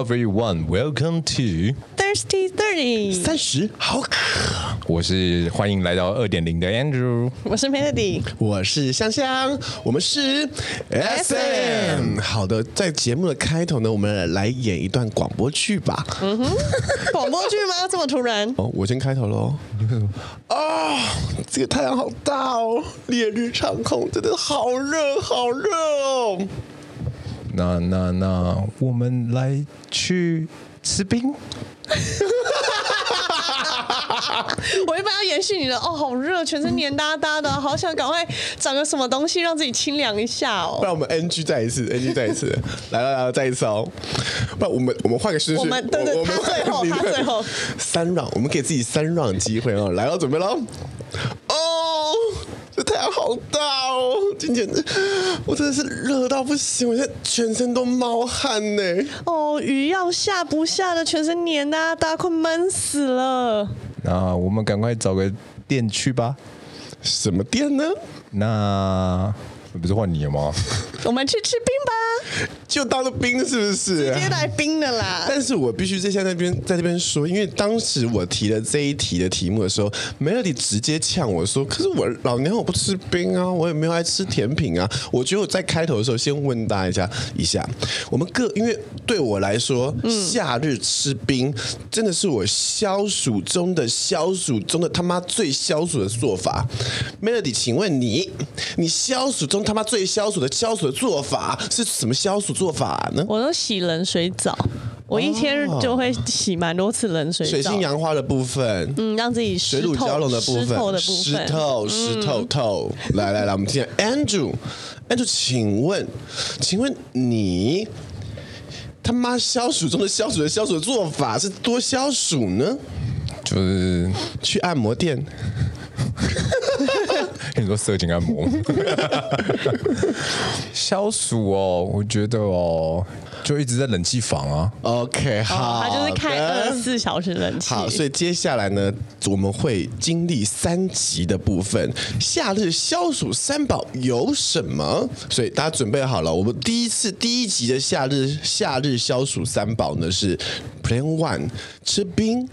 everyone, welcome to Thirsty Thirty。三十好渴，我是欢迎来到二点零的 Andrew，我是 Melody，我是香香，我们是 SM。好的，在节目的开头呢，我们来演一段广播剧吧。嗯哼，广播剧吗？这么突然？哦，我先开头喽。啊、哦，这个太阳好大哦，烈日长空，真的好热，好热哦。那那那，我们来去吃冰。我一般要延续你的哦，好热，全身黏哒哒的，好想赶快找个什么东西让自己清凉一下哦。不然我们 NG 再一次，NG 再一次，来了来了，再一次哦。不然我们我们换个顺序，我们对对，他最后 他最后三 round，我们给自己三 round 机会哦。来了，准备喽。哦。这太阳好大哦！今天我真的是热到不行，我现在全身都冒汗呢。哦，雨要下不下的，全身黏哒哒，快闷死了。那我们赶快找个店去吧。什么店呢？那。不是换你了吗？我们去吃冰吧，就当了冰是不是？直接来冰的啦。但是我必须在现在那边在这边说，因为当时我提了这一题的题目的时候，Melody 直接呛我说：“可是我老娘我不吃冰啊，我也没有爱吃甜品啊。”我觉得我在开头的时候先问大家一下，一下我们各，因为对我来说，夏日吃冰真的是我消暑中的消暑中的他妈最消暑的做法。Melody，请问你，你消暑中？他妈最消暑的消暑的做法是什么消暑做法呢？我都洗冷水澡，我一天就会洗蛮多次冷水澡。水性杨花的部分，嗯，让自己水乳交融的部分，湿透的部分，湿透湿透透。来来来，我们听 Andrew，Andrew，请问，请问你他妈消暑中的消暑的消暑的做法是多消暑呢？就是去按摩店。跟你说色情按摩，消暑哦，我觉得哦。就一直在冷气房啊。OK，好，他就是开二十四小时冷气。好，所以接下来呢，我们会经历三集的部分。夏日消暑三宝有什么？所以大家准备好了，我们第一次第一集的夏日夏日消暑三宝呢是 Plan One 吃冰。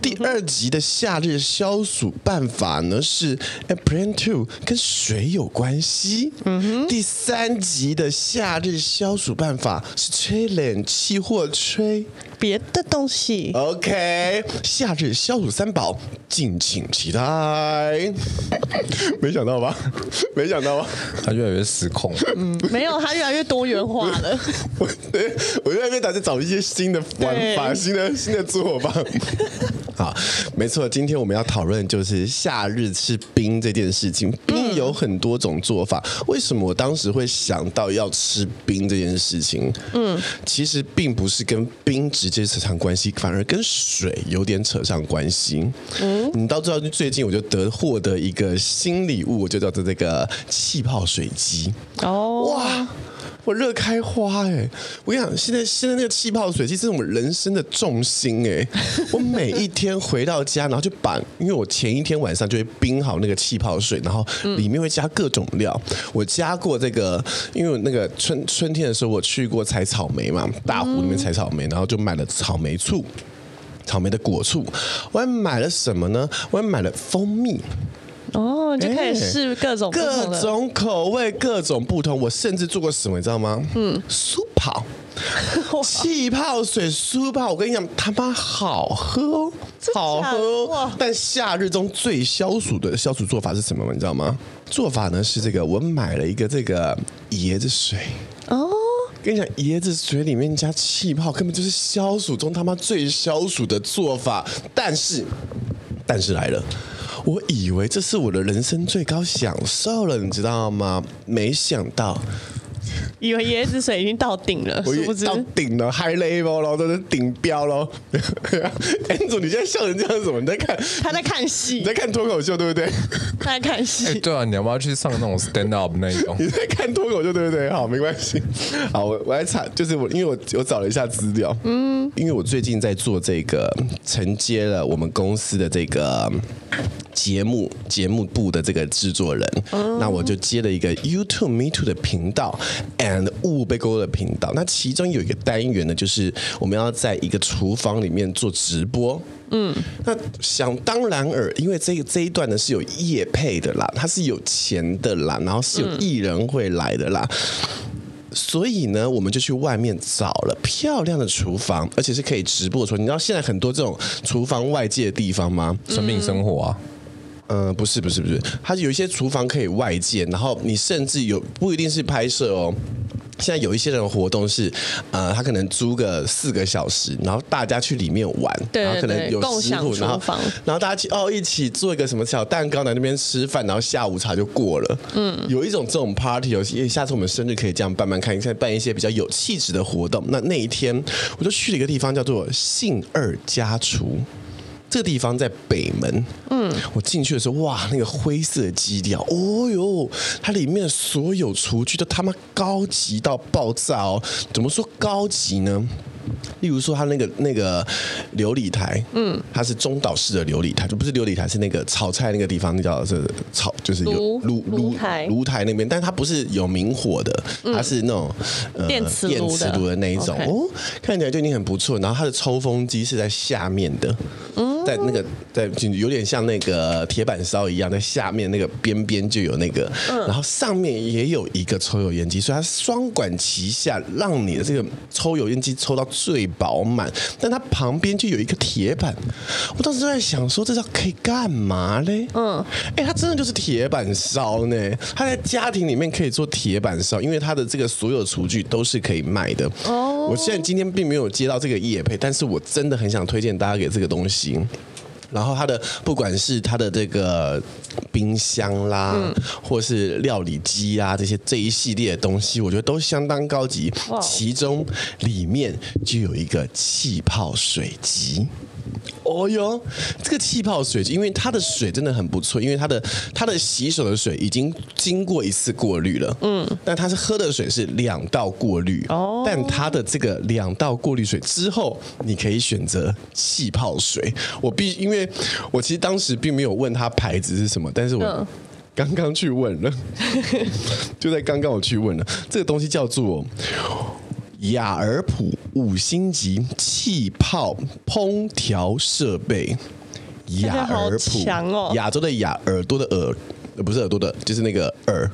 第二集的夏日消暑办法呢是 Plan Two 跟水有关系。嗯哼。第三集的夏日消暑办法是。吹冷气或吹。别的东西。OK，夏日消暑三宝，敬请期待。没想到吧？没想到吧？他越来越失控。嗯，没有，他越来越多元化了。我我越来越打算找一些新的玩法，新的新的做法。好，没错，今天我们要讨论就是夏日吃冰这件事情。冰有很多种做法，为什么我当时会想到要吃冰这件事情？嗯，其实并不是跟冰直接扯上关系，反而跟水有点扯上关系。嗯，你到知道，最近我就得获得一个新礼物，我就叫做这个气泡水机。哦，哇！我热开花哎！我跟你讲，现在现在那个气泡水其实是我们人生的重心哎！我每一天回到家，然后就把，因为我前一天晚上就会冰好那个气泡水，然后里面会加各种料。我加过这个，因为那个春春天的时候我去过采草莓嘛，大湖里面采草莓，然后就买了草莓醋，草莓的果醋。我还买了什么呢？我还买了蜂蜜。哦，就可以试各种各种口味，各种不同。我甚至做过什么，你知道吗？嗯，苏跑，气泡水苏跑。我跟你讲，他妈好喝哦，好喝。但夏日中最消暑的消暑做法是什么？你知道吗？做法呢是这个，我买了一个这个椰子水。哦，跟你讲，椰子水里面加气泡，根本就是消暑中他妈最消暑的做法。但是，但是来了。我以为这是我的人生最高享受了，你知道吗？没想到，以为椰子水已经到顶了，我已经到顶了，high level 了，都是顶标了。Andrew，你现在笑成这样是什么？你在看？他在看戏，你在看脱口秀对不对？他在看戏。欸、对啊，你要不要去上那种 stand up 那一种？你在看脱口秀对不对？好，没关系。好，我我来查，就是我，因为我我找了一下资料，嗯，因为我最近在做这个承接了我们公司的这个。节目节目部的这个制作人，嗯、那我就接了一个 YouTube Me Too 的频道，and 物被勾的频道。那其中有一个单元呢，就是我们要在一个厨房里面做直播。嗯，那想当然尔，因为这个这一段呢是有业配的啦，它是有钱的啦，然后是有艺人会来的啦。嗯所以呢，我们就去外面找了漂亮的厨房，而且是可以直播出来。你知道现在很多这种厨房外界的地方吗？生命生活啊？嗯、呃，不是，不是，不是，它有一些厨房可以外借，然后你甚至有不一定是拍摄哦。现在有一些人活动是，呃，他可能租个四个小时，然后大家去里面玩，对对对，然后可能有食谱，然后然后大家去哦一起做一个什么小蛋糕，在那边吃饭，然后下午茶就过了。嗯，有一种这种 party，有下次我们生日可以这样办办看，现在办一些比较有气质的活动。那那一天我就去了一个地方，叫做信二家厨。这个地方在北门，嗯，我进去的时候，哇，那个灰色基调，哦哟，它里面所有厨具都他妈高级到爆炸哦！怎么说高级呢？例如说，它那个那个琉璃台，嗯，它是中岛式的琉璃台，就不是琉璃台，是那个炒菜那个地方，那叫是炒，就是有炉炉台。炉台那边，但是它不是有明火的，它是那种、嗯呃、电磁电磁炉的那一种。哦，看起来就已经很不错。然后它的抽风机是在下面的，嗯，在那个在有点像那个铁板烧一样，在下面那个边边就有那个，嗯，然后上面也有一个抽油烟机，所以它双管齐下，让你的这个抽油烟机抽到。最饱满，但它旁边就有一个铁板，我当时就在想说，这叫可以干嘛嘞？嗯，哎，它真的就是铁板烧呢。它在家庭里面可以做铁板烧，因为它的这个所有厨具都是可以卖的。哦，我现在今天并没有接到这个业配，但是我真的很想推荐大家给这个东西。然后它的不管是它的这个冰箱啦，或是料理机啊，这些这一系列的东西，我觉得都相当高级。其中里面就有一个气泡水机。哦哟，这个气泡水机，因为它的水真的很不错，因为它的它的洗手的水已经经过一次过滤了，嗯，但它是喝的水是两道过滤，哦，但它的这个两道过滤水之后，你可以选择气泡水。我必因为我其实当时并没有问他牌子是什么，但是我刚刚去问了，就在刚刚我去问了，这个东西叫做。亚尔普五星级气泡烹调设备，雅尔普，亚洲的雅，耳朵的耳，不是耳朵的，就是那个耳，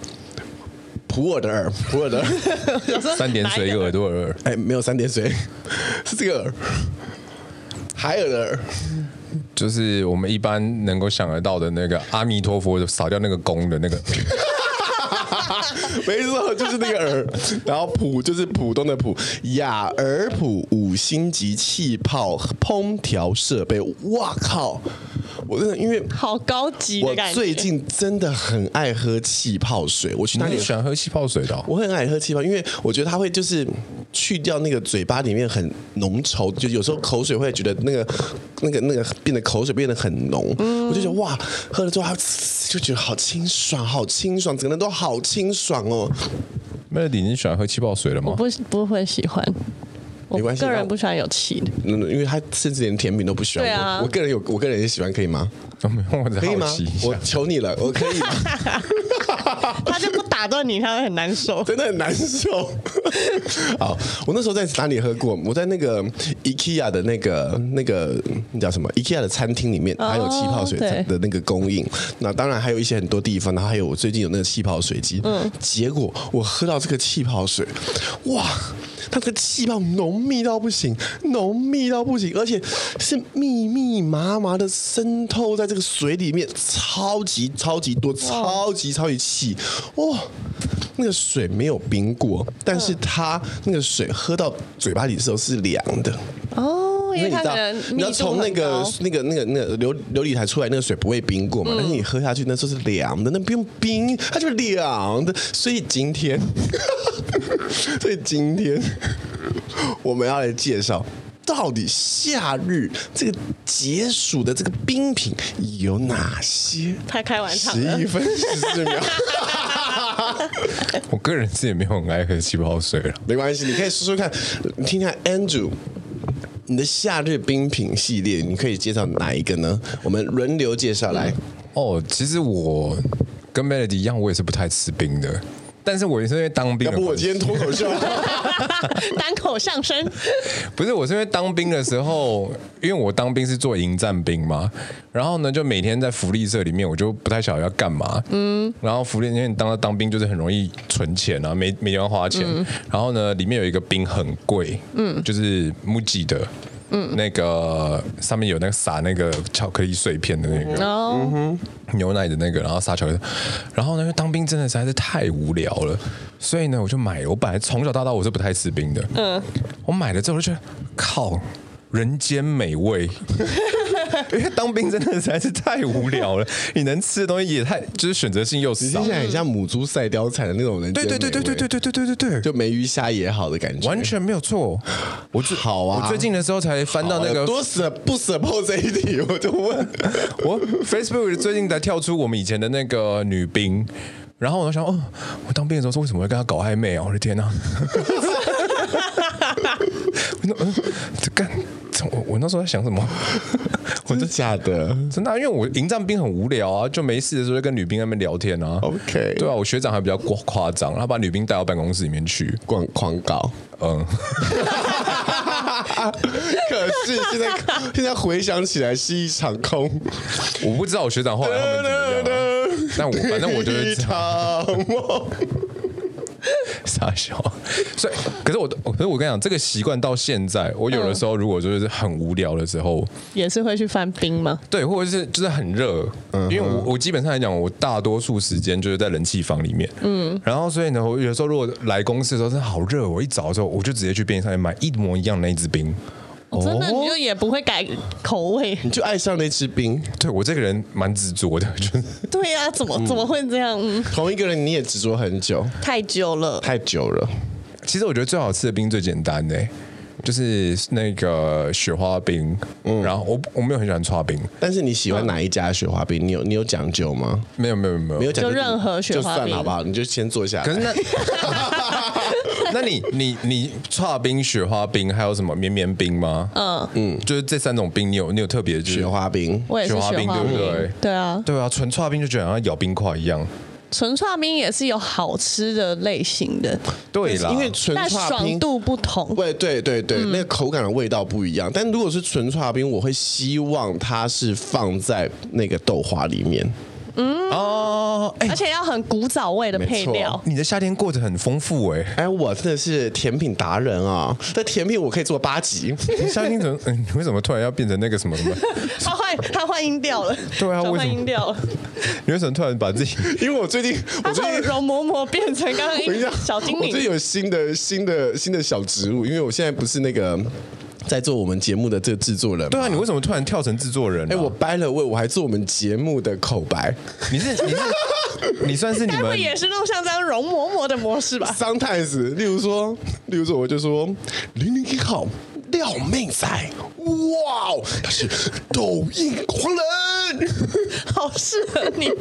普洱的耳，普洱的耳，三点水一个耳朵的耳，哎，没有三点水，是这个耳，海尔的耳，就是我们一般能够想得到的那个阿弥陀佛扫掉那个弓的那个。没错，就是那个耳，然后普就是普通的普，雅尔普五星级气泡烹调设备，哇靠！我真的因为好高级的感觉。我最近真的很爱喝气泡水，我去哪里喜欢喝气泡水的哦？我很爱喝气泡，因为我觉得它会就是去掉那个嘴巴里面很浓稠，就有时候口水会觉得那个那个那个变得口水变得很浓，我就觉得哇，喝了之后它就觉得好清爽，好清爽，整个人都好清爽哦。Melody，你喜欢喝气泡水了吗？我不不会喜欢。没关系，个人不喜欢有气的，嗯，因为他甚至连甜品都不喜欢。对啊，我个人有，我个人也喜欢，可以吗？没有，我在好奇，可以吗？我求你了，我可以吗？他就不打断你，他会很难受，真的很难受。好，我那时候在哪里喝过？我在那个 IKEA 的那个那个那叫什么？IKEA 的餐厅里面还有气泡水的那个供应。那当然还有一些很多地方，然后还有我最近有那个气泡水机。嗯，结果我喝到这个气泡水，哇！它这个气泡浓密到不行，浓密到不行，而且是密密麻麻的渗透在这个水里面，超级超级多，超级超级气，哇！那个水没有冰过，但是它那个水喝到嘴巴里的时候是凉的。哦，因为你知道，你要从那个那个那个那个琉琉璃台出来，那个水不会冰过嘛？但是你喝下去那时候是凉的，那不用冰，它就是凉的。所以今天。所以今天我们要来介绍，到底夏日这个解暑的这个冰品有哪些？太开玩笑了，十一分十四秒。我个人是也没有很爱喝气泡水了，没关系，你可以说说看，你听听 Andrew。你的夏日冰品系列，你可以介绍哪一个呢？我们轮流介绍来。哦，其实我跟 Melody 一样，我也是不太吃冰的。但是我也是因为当兵，要不我今天脱口秀，单口相声。不是，我是因为当兵的时候，因为我当兵是做营战兵嘛，然后呢，就每天在福利社里面，我就不太晓得要干嘛。嗯。然后福利，因为你当了当兵就是很容易存钱啊，没没地方花钱。嗯。然后呢，里面有一个兵很贵，嗯，就是 MUJI 的。嗯，那个上面有那个撒那个巧克力碎片的那个，嗯哼，牛奶的那个，然后撒巧克力，然后呢，因为当兵真的实在是太无聊了，所以呢，我就买。我本来从小到大我是不太吃冰的，嗯，我买了之后就觉得靠，人间美味。因为当兵真的实在是太无聊了你能吃的东西也太就是选择性又少。你听起来很像母猪赛貂蝉的那种人对对对对对对对对对对对就没鱼虾也好的感觉。完全没有错我就好啊。我最近的时候才翻到那个多舍不舍破这一题我就问。我 facebook 最近在跳出我们以前的那个女兵然后我就想哦我当兵的时候说为什么会跟她搞暧昧啊？我的天呐这 干我我那时候在想什么？我真的假的？真的、啊，因为我营战兵很无聊啊，就没事的时候就跟女兵那边聊天啊。OK，对啊，我学长还比较夸夸张，他把女兵带到办公室里面去狂狂搞。嗯，可是现在现在回想起来是一场空。我不知道我学长后来他们怎么样，但我反正我觉得一场梦。傻笑，所以可是我，可是我跟你讲，这个习惯到现在，我有的时候如果就是很无聊的时候，也是会去翻冰吗？对，或者是就是很热，嗯，因为我我基本上来讲，我大多数时间就是在冷气房里面，嗯，然后所以呢，我有时候如果来公司的时候真的好热，我一早的时候我就直接去便利商店买一模一样的那一支冰。哦、真的，你就也不会改口味，你就爱上那支冰。对，我这个人蛮执着的，就是。对呀、啊，怎么怎么会这样？嗯、同一个人你也执着很久，太久了，太久了。其实我觉得最好吃的冰最简单的，就是那个雪花冰。嗯，然后我我没有很喜欢剉冰，但是你喜欢哪一家雪花冰？你有你有讲究吗？没有没有没有没有讲究，就任何雪花冰就算好不好？你就先坐下。可是那。那你你你剉冰、雪花冰还有什么绵绵冰吗？嗯嗯，就是这三种冰，你有你有特别雪花冰，我也是雪花冰，对不对？对啊，对啊，纯剉冰就觉得好像咬冰块一样。纯串冰也是有好吃的类型的，对啦，因为纯但爽度不同，对对对对，嗯、那个口感的味道不一样。但如果是纯串冰，我会希望它是放在那个豆花里面。嗯哦，而且要很古早味的配料。你的夏天过得很丰富哎，哎，我真的是甜品达人啊！这甜品我可以做八集。夏天怎么？嗯，为什么突然要变成那个什么什么？他换他换音调了。对啊，换音调了。你为什么突然把自己？因为我最近，我最近容嬷嬷变成刚刚一个小精灵。我最近有新的新的新的小植物，因为我现在不是那个。在做我们节目的这个制作人，对啊，你为什么突然跳成制作人？哎，我掰了位，我还做我们节目的口白。你是你是你算是你们，也是弄像这样容嬷嬷的模式吧？Sometimes，例如说，例如说，我就说零零一号廖命仔，哇，他是抖音狂人，好适合你。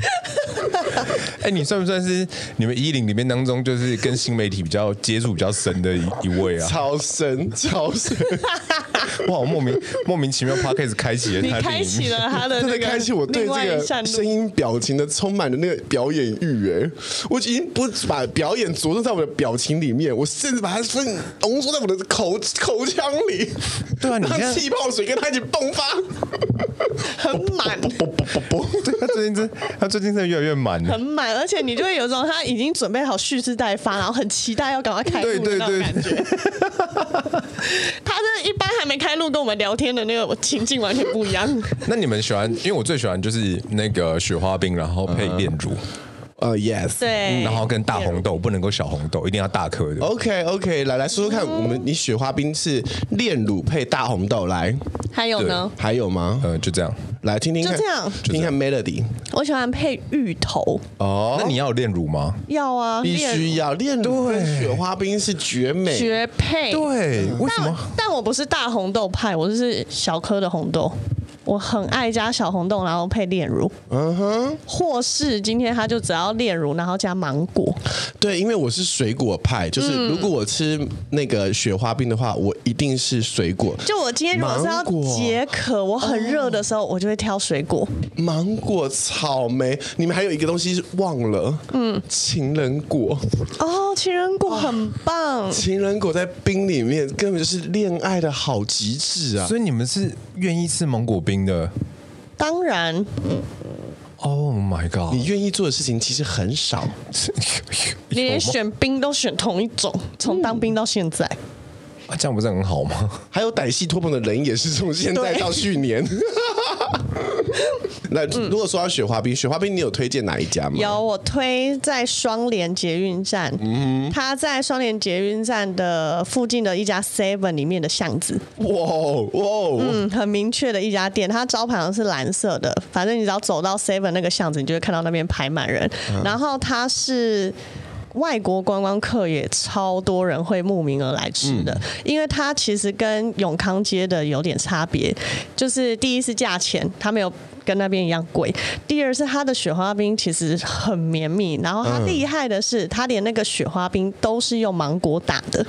哎、欸，你算不算是你们一零里面当中，就是跟新媒体比较接触比较深的一一位啊？超深，超深！哇，莫名莫名其妙 Podcast 开启了，你开启了他的，真的开启我对这个声音表情的充满了那个表演欲。哎，我已经不把表演着重在我的表情里面，我甚至把它分浓缩在我的口口腔里。对啊，你看气泡水跟他一起迸发，很满。不不不不，对他最近真他最近真的越来越满，很满，而且你就会有一种他已经准备好蓄势待发，然后很期待要赶快开路的那种感觉。他这一般还没开路跟我们聊天的那个情境完全不一样。那你们喜欢？因为我最喜欢就是那个雪花冰，然后配炼乳。呃、uh,，yes，对，然后跟大红豆不能够小红豆，一定要大颗的。Okay, 来来说说看，我们你雪花冰是炼乳配大红豆来，还有呢？还有吗？呃，就这样，来听听看，就这样，听听看 Melody。我喜欢配芋头哦，那你要有炼乳吗？要啊，必须要炼乳。对，雪花冰是绝美绝配。对，为什么？但，但我不是大红豆派，我就是小颗的红豆。我很爱加小红豆，然后配炼乳。嗯哼，或是今天他就只要炼乳，然后加芒果。对，因为我是水果派，就是如果我吃那个雪花冰的话，我一定是水果。就我今天如果是要解渴，我很热的时候，我就会挑水果。芒果、草莓，你们还有一个东西是忘了，嗯，情人果。哦，情人果很棒。情人果在冰里面根本就是恋爱的好极致啊！所以你们是愿意吃芒果冰的？当然。Oh my god！你愿意做的事情其实很少，你连选兵都选同一种，从当兵到现在，啊，这样不是很好吗？还有歹戏拖棚的人也是从现在到去年。那如果说到雪花冰，雪花冰你有推荐哪一家吗？有，我推在双连捷运站。嗯，他在双连捷运站的附近的一家 Seven 里面的巷子。哇哇，嗯，很明确的一家店，它招牌是蓝色的。反正你只要走到 Seven 那个巷子，你就会看到那边排满人。嗯、然后它是。外国观光客也超多人会慕名而来吃的，嗯、因为它其实跟永康街的有点差别，就是第一是价钱，它没有跟那边一样贵；第二是它的雪花冰其实很绵密，然后它厉害的是，它连那个雪花冰都是用芒果打的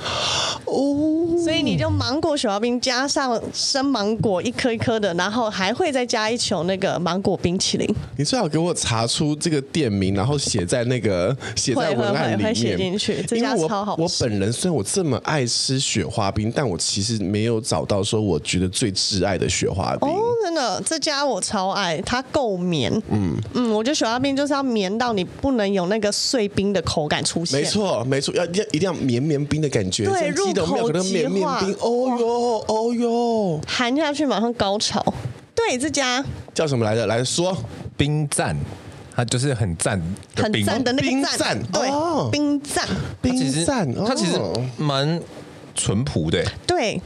哦，所以你就芒果雪花冰加上生芒果一颗一颗的，然后还会再加一球那个芒果冰淇淋。你最好给我查出这个店名，然后写在那个 写在文案。会写进去，这家超好吃。我本人虽然我这么爱吃雪花冰，但我其实没有找到说我觉得最挚爱的雪花冰。哦，真的，这家我超爱，它够绵。嗯嗯，我觉得雪花冰就是要绵到你不能有那个碎冰的口感出现。没错没错，要要一定要绵绵冰的感觉。对，入口即化。哦哟哦哟，含下去马上高潮。对，这家叫什么来着？来说冰赞。它就是很赞，很赞的那个赞，对，冰赞，冰赞，它其实蛮淳朴的，对，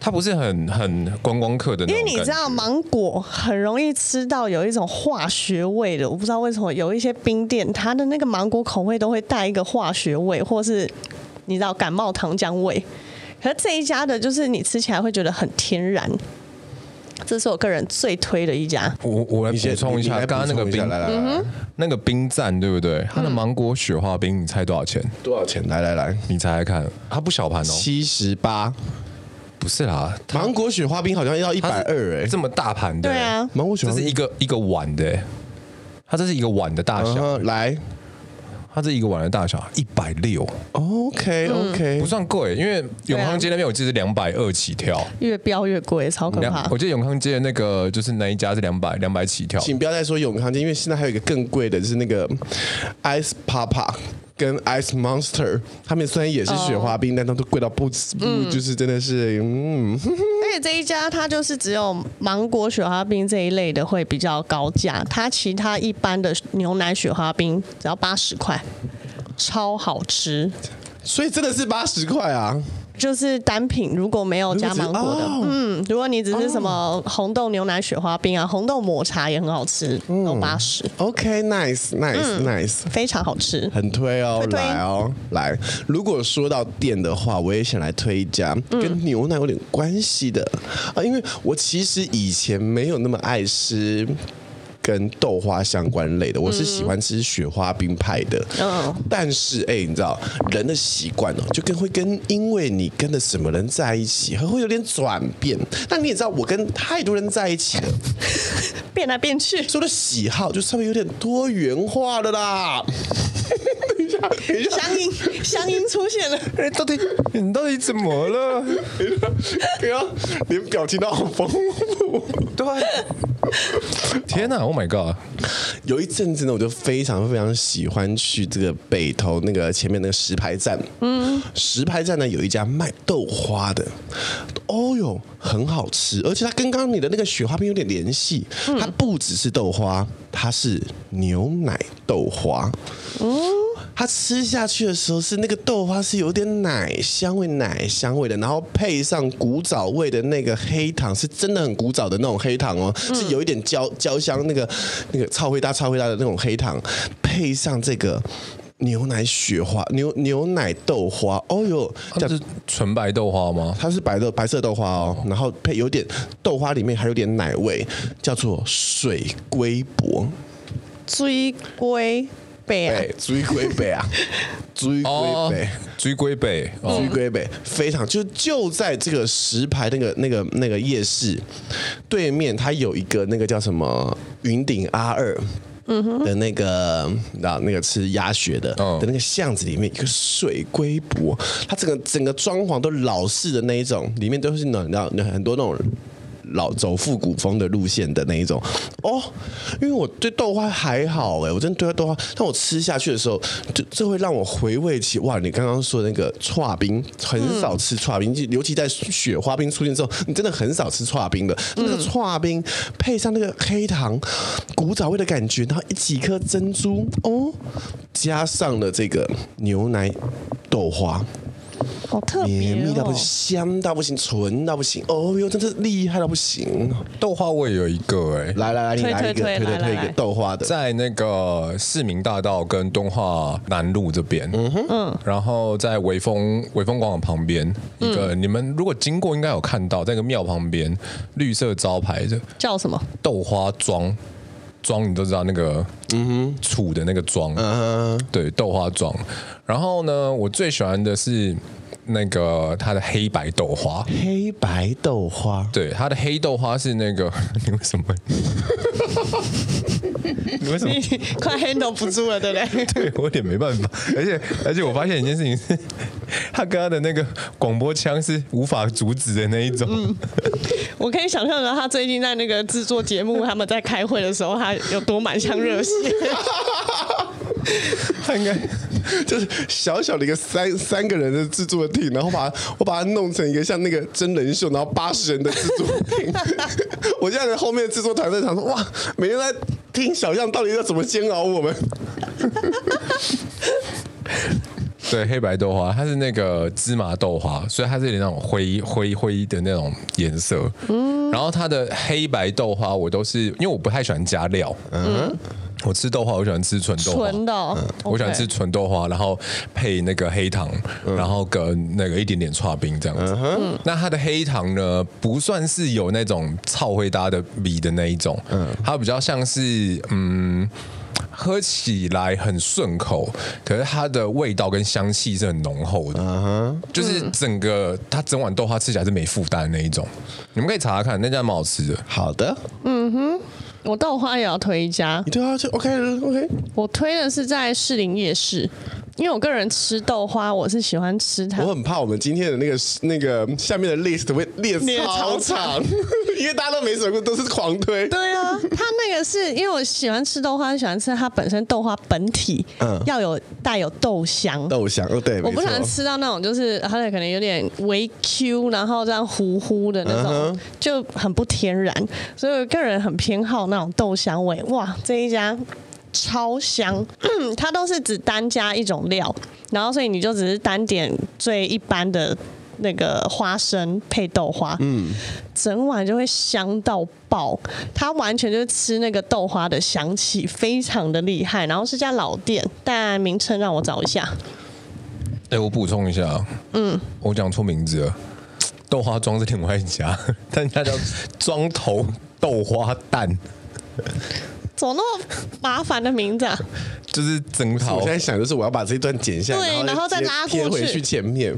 它不是很很观光客的那，因为你知道芒果很容易吃到有一种化学味的，我不知道为什么有一些冰店它的那个芒果口味都会带一个化学味，或是你知道感冒糖浆味，可是这一家的就是你吃起来会觉得很天然。这是我个人最推的一家。我我来补充一下，刚刚那个冰，来来那个冰站对不对？它的芒果雪花冰，你猜多少钱？多少钱？来来来，你猜猜看，它不小盘哦，七十八。不是啦，芒果雪花冰好像要一百二哎，这么大盘的。对啊，芒果雪花冰这是一个一个碗的，它这是一个碗的大小。Uh huh, 来。它这一个碗的大小一百六，OK OK，不算贵，因为永康街那边我记得是两百二起跳，越飙越贵，超可怕。我记得永康街的那个就是那一家是两百两百起跳，请不要再说永康街，因为现在还有一个更贵的，就是那个 Ice Papa。跟 Ice Monster，他们虽然也是雪花冰，oh. 但它都贵到不不，嗯、就是真的是，嗯。而且这一家它就是只有芒果雪花冰这一类的会比较高价，它其他一般的牛奶雪花冰只要八十块，超好吃。所以真的是八十块啊。就是单品，如果没有加芒果的，哦、嗯，如果你只是什么红豆牛奶雪花冰啊，红豆抹茶也很好吃，都八十。OK，nice，nice，nice，非常好吃，很推哦，推推来哦，来。如果说到店的话，我也想来推一家跟牛奶有点关系的、嗯、啊，因为我其实以前没有那么爱吃。跟豆花相关类的，我是喜欢吃雪花冰派的。嗯，但是哎、欸，你知道人的习惯哦，就跟会跟因为你跟的什么人在一起，还会有点转变。但你也知道，我跟太多人在一起了，变来变去，说的喜好就稍微有点多元化的啦。乡音，乡音出现了。哎、欸，到底你到底怎么了？对啊，连表情都好丰富。对。天哪！Oh my god！有一阵子呢，我就非常非常喜欢去这个北投那个前面那个石牌站。嗯，石牌站呢有一家卖豆花的，哦哟，很好吃，而且它跟刚刚你的那个雪花冰有点联系。它不只是豆花，它是牛奶豆花。嗯。它吃下去的时候是那个豆花是有点奶香味、奶香味的，然后配上古早味的那个黑糖，是真的很古早的那种黑糖哦，是有一点焦焦香，那个那个超会大超会大的那种黑糖，配上这个牛奶雪花，牛牛奶豆花，哦哟，这是纯白豆花吗？它是白豆白色豆花哦，然后配有点豆花里面还有点奶味，叫做水龟粿。水龟粿，水龟粿啊，水龟粿，水龟粿，水龟粿，非常。就就在这个石牌那个那个那个夜市对面，它有一个那个叫什么云顶阿二。嗯哼，的那个，那那个吃鸭血的，的那个巷子里面一个水龟博，它整个整个装潢都老式的那一种，里面都是那那很多那种。老走复古风的路线的那一种哦，因为我对豆花还好哎，我真的对豆花，但我吃下去的时候，就这会让我回味起哇，你刚刚说的那个串冰，很少吃串冰，尤其在雪花冰出现之后，你真的很少吃串冰的。那个串冰配上那个黑糖，古早味的感觉，然后一几颗珍珠哦，加上了这个牛奶豆花。好特别、哦，绵密到不行，香到不行，纯到不行，哦哟，真的是厉害到不行。豆花我也有一个哎、欸，来来来，你来一个，推推推一个豆花的，在那个市民大道跟东化南路这边，嗯哼，嗯，然后在微风微风广场旁边一个，嗯、你们如果经过应该有看到，在一个庙旁边绿色招牌的叫什么？豆花庄庄，你都知道那个，嗯哼，楚的那个妆，嗯哼，对，豆花妆。然后呢，我最喜欢的是。那个它的黑白豆花，黑白豆花，对，它的黑豆花是那个，你为什么？你为什么？快 handle 不住了，对不对？对，我有点没办法，而且而且我发现一件事情是，他跟他的那个广播腔是无法阻止的那一种。嗯，我可以想象到他最近在那个制作节目，他们在开会的时候，他有多满腔热血。他应该就是小小的一个三三个人的制作的 team，然后把我把它弄成一个像那个真人秀，然后八十人的制作 team。我现在在后面制作团队想说，哇，每天在听小样到底要怎么煎熬我们。对，黑白豆花，它是那个芝麻豆花，所以它是有点那种灰灰灰的那种颜色。嗯，然后它的黑白豆花，我都是因为我不太喜欢加料。嗯。我吃豆花，我喜欢吃纯豆花。纯的，嗯、我喜欢吃纯豆花，然后配那个黑糖，嗯、然后跟那个一点点刨冰这样子。嗯、那它的黑糖呢，不算是有那种超会搭的米的那一种，嗯，它比较像是嗯，喝起来很顺口，可是它的味道跟香气是很浓厚的，嗯哼，就是整个它整碗豆花吃起来是没负担的那一种。你们可以查查看，那家蛮好吃的。好的，嗯哼。我豆花也要推一家，你对啊，就 OK OK。我推的是在士林夜市。因为我个人吃豆花，我是喜欢吃它。我很怕我们今天的那个那个下面的 list 会列超长，因为大家都没什么，都是狂推。对啊，它那个是因为我喜欢吃豆花，喜欢吃它本身豆花本体，嗯，要有带有豆香。豆香，对，我不喜欢吃到那种就是它的可能有点微 Q，然后这样糊糊的那种，嗯、就很不天然。所以我个人很偏好那种豆香味。哇，这一家。超香，它都是只单加一种料，然后所以你就只是单点最一般的那个花生配豆花，嗯，整碗就会香到爆。它完全就是吃那个豆花的香气，非常的厉害。然后是家老店，但名称让我找一下。哎、欸，我补充一下，嗯，我讲错名字了，豆花庄是另外一家，但它叫庄头豆花蛋。怎么那么麻烦的名字啊？就是整套。我现在想就是，我要把这一段剪下来，对，然后再拉贴回去前面。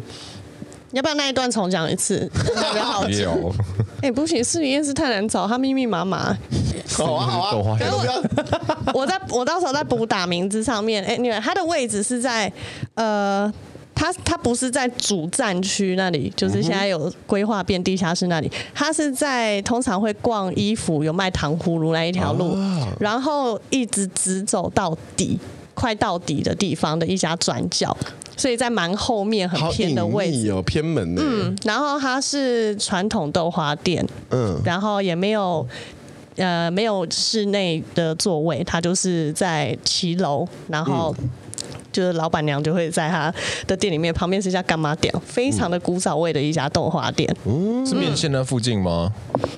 要不要那一段重讲一次？好久。哎，不行，士林夜市太难找，它密密麻麻。好啊，好啊。不要，我在我到时候在补打名字上面。哎，你看它的位置是在呃。它它不是在主战区那里，就是现在有规划变地下室那里。它是在通常会逛衣服、有卖糖葫芦那一条路，然后一直直走到底，快到底的地方的一家转角，所以在蛮后面很偏的位置，有偏门的。嗯，然后它是传统豆花店，嗯，然后也没有呃没有室内的座位，它就是在骑楼，然后。就是老板娘就会在她的店里面，旁边是一家干妈店，非常的古早味的一家豆花店。嗯，是面线那附近吗？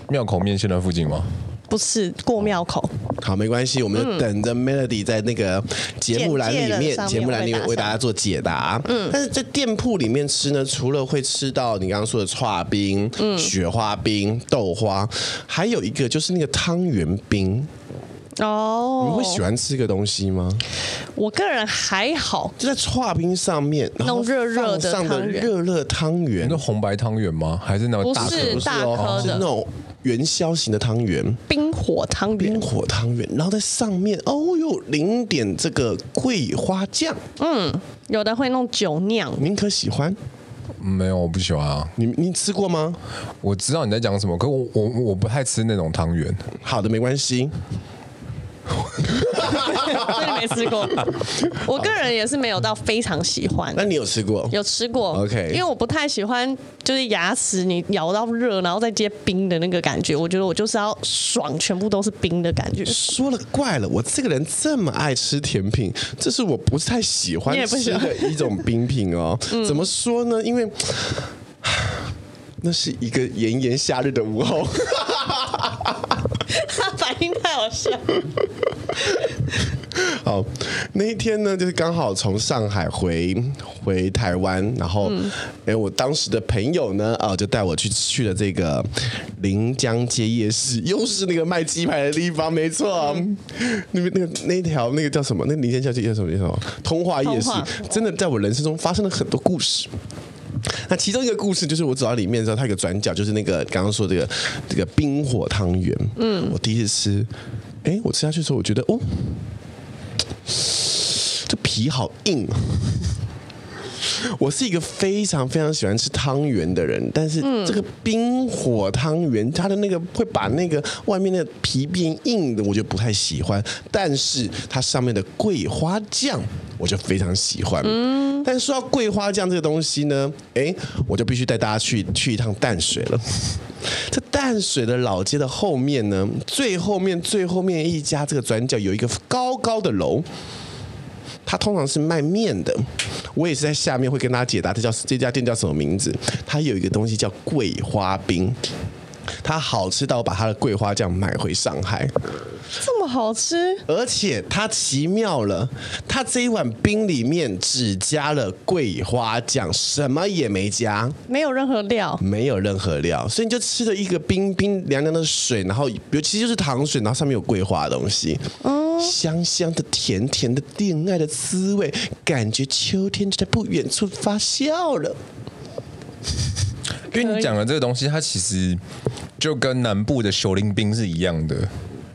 庙口面线那附近吗？不是，过庙口。好，没关系，我们就等着 Melody 在那个节目栏里面，节目栏里面为大家做解答。嗯，但是在店铺里面吃呢，除了会吃到你刚刚说的串冰、嗯、雪花冰、豆花，还有一个就是那个汤圆冰。哦，你会喜欢吃一个东西吗？我个人还好，就在剉冰上面弄热热的汤圆，热热汤圆，那红白汤圆吗？还是那种大颗？不是大颗的，是那种元宵型的汤圆，冰火汤圆，冰火汤圆，然后在上面哦哟淋点这个桂花酱，嗯，有的会弄酒酿，您可喜欢？没有，我不喜欢啊。你你吃过吗？我知道你在讲什么，可我我我不太吃那种汤圆。好的，没关系。所以没吃过，我个人也是没有到非常喜欢。那你有吃过？有吃过，OK。因为我不太喜欢，就是牙齿你咬到热，然后再接冰的那个感觉。我觉得我就是要爽，全部都是冰的感觉。说了怪了，我这个人这么爱吃甜品，这是我不太喜欢吃的一种冰品哦。怎么说呢？因为 那是一个炎炎夏日的午后。太好笑。好，那一天呢，就是刚好从上海回回台湾，然后，哎、嗯，我当时的朋友呢，啊，就带我去去了这个临江街夜市，又是那个卖鸡排的地方，没错，嗯、那边那个那条那个叫什么？那临江街叫什么？叫什么？通化夜市，真的在我人生中发生了很多故事。那其中一个故事就是我走到里面的时候，它有个转角，就是那个刚刚说这个这个冰火汤圆。嗯，我第一次吃，哎，我吃下去的时候，我觉得哦，这皮好硬。我是一个非常非常喜欢吃汤圆的人，但是这个冰火汤圆，它的那个会把那个外面的皮变硬的，我就不太喜欢。但是它上面的桂花酱，我就非常喜欢。嗯，但是说到桂花酱这个东西呢，哎，我就必须带大家去去一趟淡水了。这淡水的老街的后面呢，最后面最后面一家这个转角有一个高高的楼。他通常是卖面的，我也是在下面会跟大家解答，这叫这家店叫什么名字？它有一个东西叫桂花冰，它好吃到把它的桂花酱买回上海，这么好吃，而且它奇妙了，它这一碗冰里面只加了桂花酱，什么也没加，没有任何料，没有任何料，所以你就吃了一个冰冰凉凉的水，然后尤其就是糖水，然后上面有桂花的东西，嗯。香香的、甜甜的恋爱的滋味，感觉秋天就在不远处发酵了。因为你讲的这个东西，它其实就跟南部的小林冰是一样的。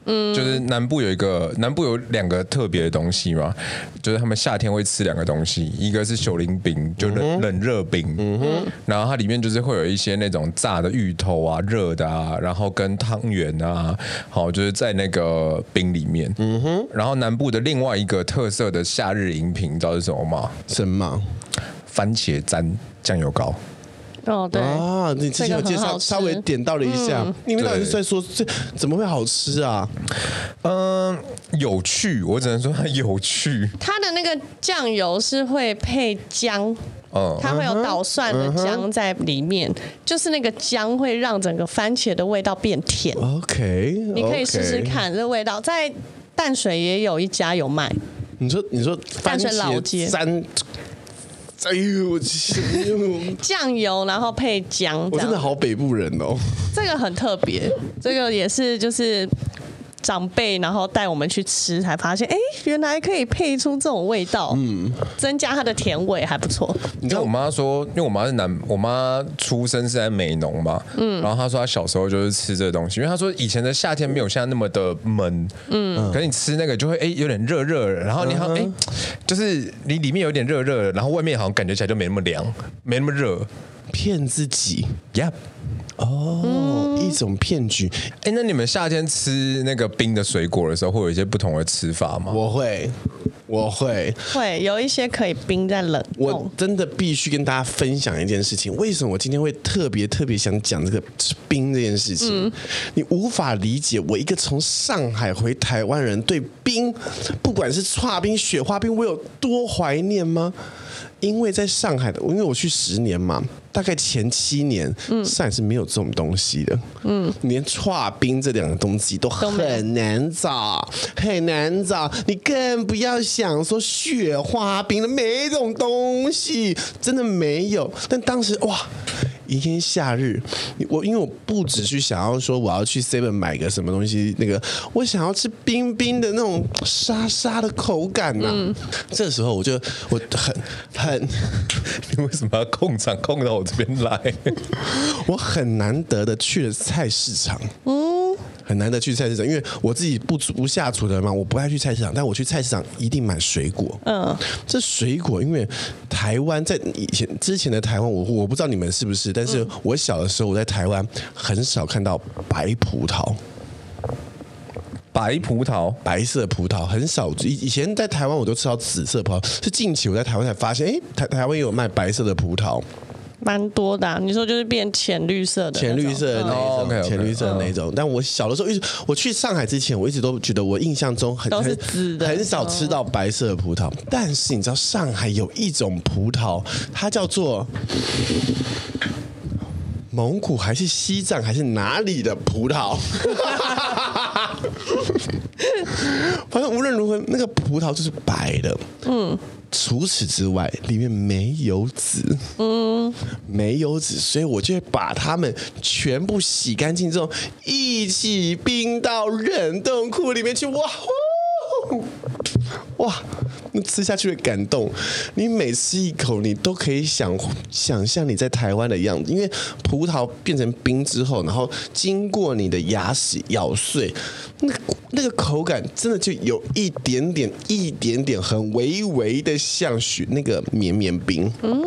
嗯，就是南部有一个，南部有两个特别的东西嘛，就是他们夏天会吃两个东西，一个是秀林饼，就冷冷热饼，嗯哼，然后它里面就是会有一些那种炸的芋头啊，热的啊，然后跟汤圆啊，好，就是在那个饼里面，嗯哼，然后南部的另外一个特色的夏日饮品，你知道是什么吗？什么？番茄沾酱油膏。哦，对啊，你之前有介绍，稍微点到了一下，你们到底是在说这怎么会好吃啊？嗯，有趣，我只能说它 有趣。它的那个酱油是会配姜，嗯，它会有捣蒜的姜在里面，就是那个姜会让整个番茄的味道变甜。OK，你可以试试看这味道，在淡水也有一家有卖。你说，你说淡水老街沾。哎呦，酱油，然后配姜，我真的好北部人哦。这个很特别，这个也是就是长辈然后带我们去吃，才发现，哎，原来可以配出这种味道，嗯，增加它的甜味还不错。你知道我妈说，因为我妈是南，我妈出生是在美浓嘛，嗯，然后她说她小时候就是吃这个东西，因为她说以前的夏天没有现在那么的闷，嗯，可是你吃那个就会哎有点热热，然后你好像哎。就是你里面有点热热，然后外面好像感觉起来就没那么凉，没那么热，骗自己，Yep，哦，嗯、一种骗局。哎，那你们夏天吃那个冰的水果的时候，会有一些不同的吃法吗？我会。我会会有一些可以冰在冷。我真的必须跟大家分享一件事情。为什么我今天会特别特别想讲这个冰这件事情？嗯、你无法理解我一个从上海回台湾人对冰，不管是刨冰、雪花冰，我有多怀念吗？因为在上海的，因为我去十年嘛，大概前七年，嗯，上海是没有这种东西的，嗯，连剉冰这两个东西都很难找，很难找，你更不要想说雪花冰了，没这种东西，真的没有。但当时哇。一天夏日，我因为我不只是想要说我要去 Seven 买个什么东西，那个我想要吃冰冰的那种沙沙的口感呐、啊。嗯、这时候我就我很很，你为什么要控场控到我这边来？我很难得的去了菜市场。嗯。很难得去菜市场，因为我自己不不下厨的人嘛，我不爱去菜市场。但我去菜市场一定买水果。嗯，这水果，因为台湾在以前之前的台湾，我我不知道你们是不是，但是我小的时候我在台湾很少看到白葡萄。白葡萄，白色葡萄很少。以以前在台湾我都吃到紫色葡萄，是近期我在台湾才发现，哎，台台湾也有卖白色的葡萄。蛮多的、啊，你说就是变浅绿色的，浅绿色的那种，浅绿色的那种。但我小的时候一直，我去上海之前，我一直都觉得我印象中很都是紫的，很少吃到白色的葡萄。但是你知道上海有一种葡萄，它叫做蒙古还是西藏还是哪里的葡萄？反正无论如何，那个葡萄就是白的。嗯。除此之外，里面没有籽，嗯，没有籽，所以我就会把它们全部洗干净之后，一起冰到冷冻库里面去。哇，哇，那吃下去的感动，你每吃一口，你都可以想想象你在台湾的样子，因为葡萄变成冰之后，然后经过你的牙齿咬碎，那个。那个口感真的就有一点点、一点点很微微的像许那个绵绵冰。嗯，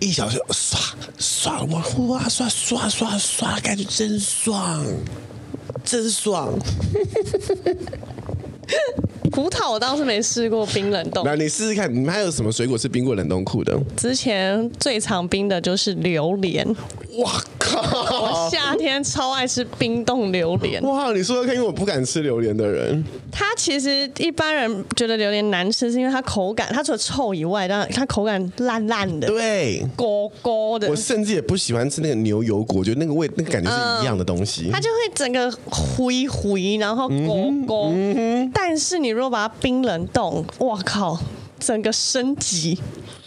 一小时刷刷哇哇刷刷刷刷，感觉真爽，真爽。葡萄我倒是没试过冰冷冻。那你试试看，你们还有什么水果是冰过冷冻库的？之前最常冰的就是榴莲。哇靠！我夏天超爱吃冰冻榴莲。哇，你说说看，因为我不敢吃榴莲的人。它其实一般人觉得榴莲难吃，是因为它口感，它除了臭以外，但它口感烂烂的，对，勾勾的。我甚至也不喜欢吃那个牛油果，我觉得那个味，那个感觉是一样的东西。嗯、它就会整个灰灰，然后勾勾。嗯嗯、但是你如果把它冰冷冻，哇靠！整个升级，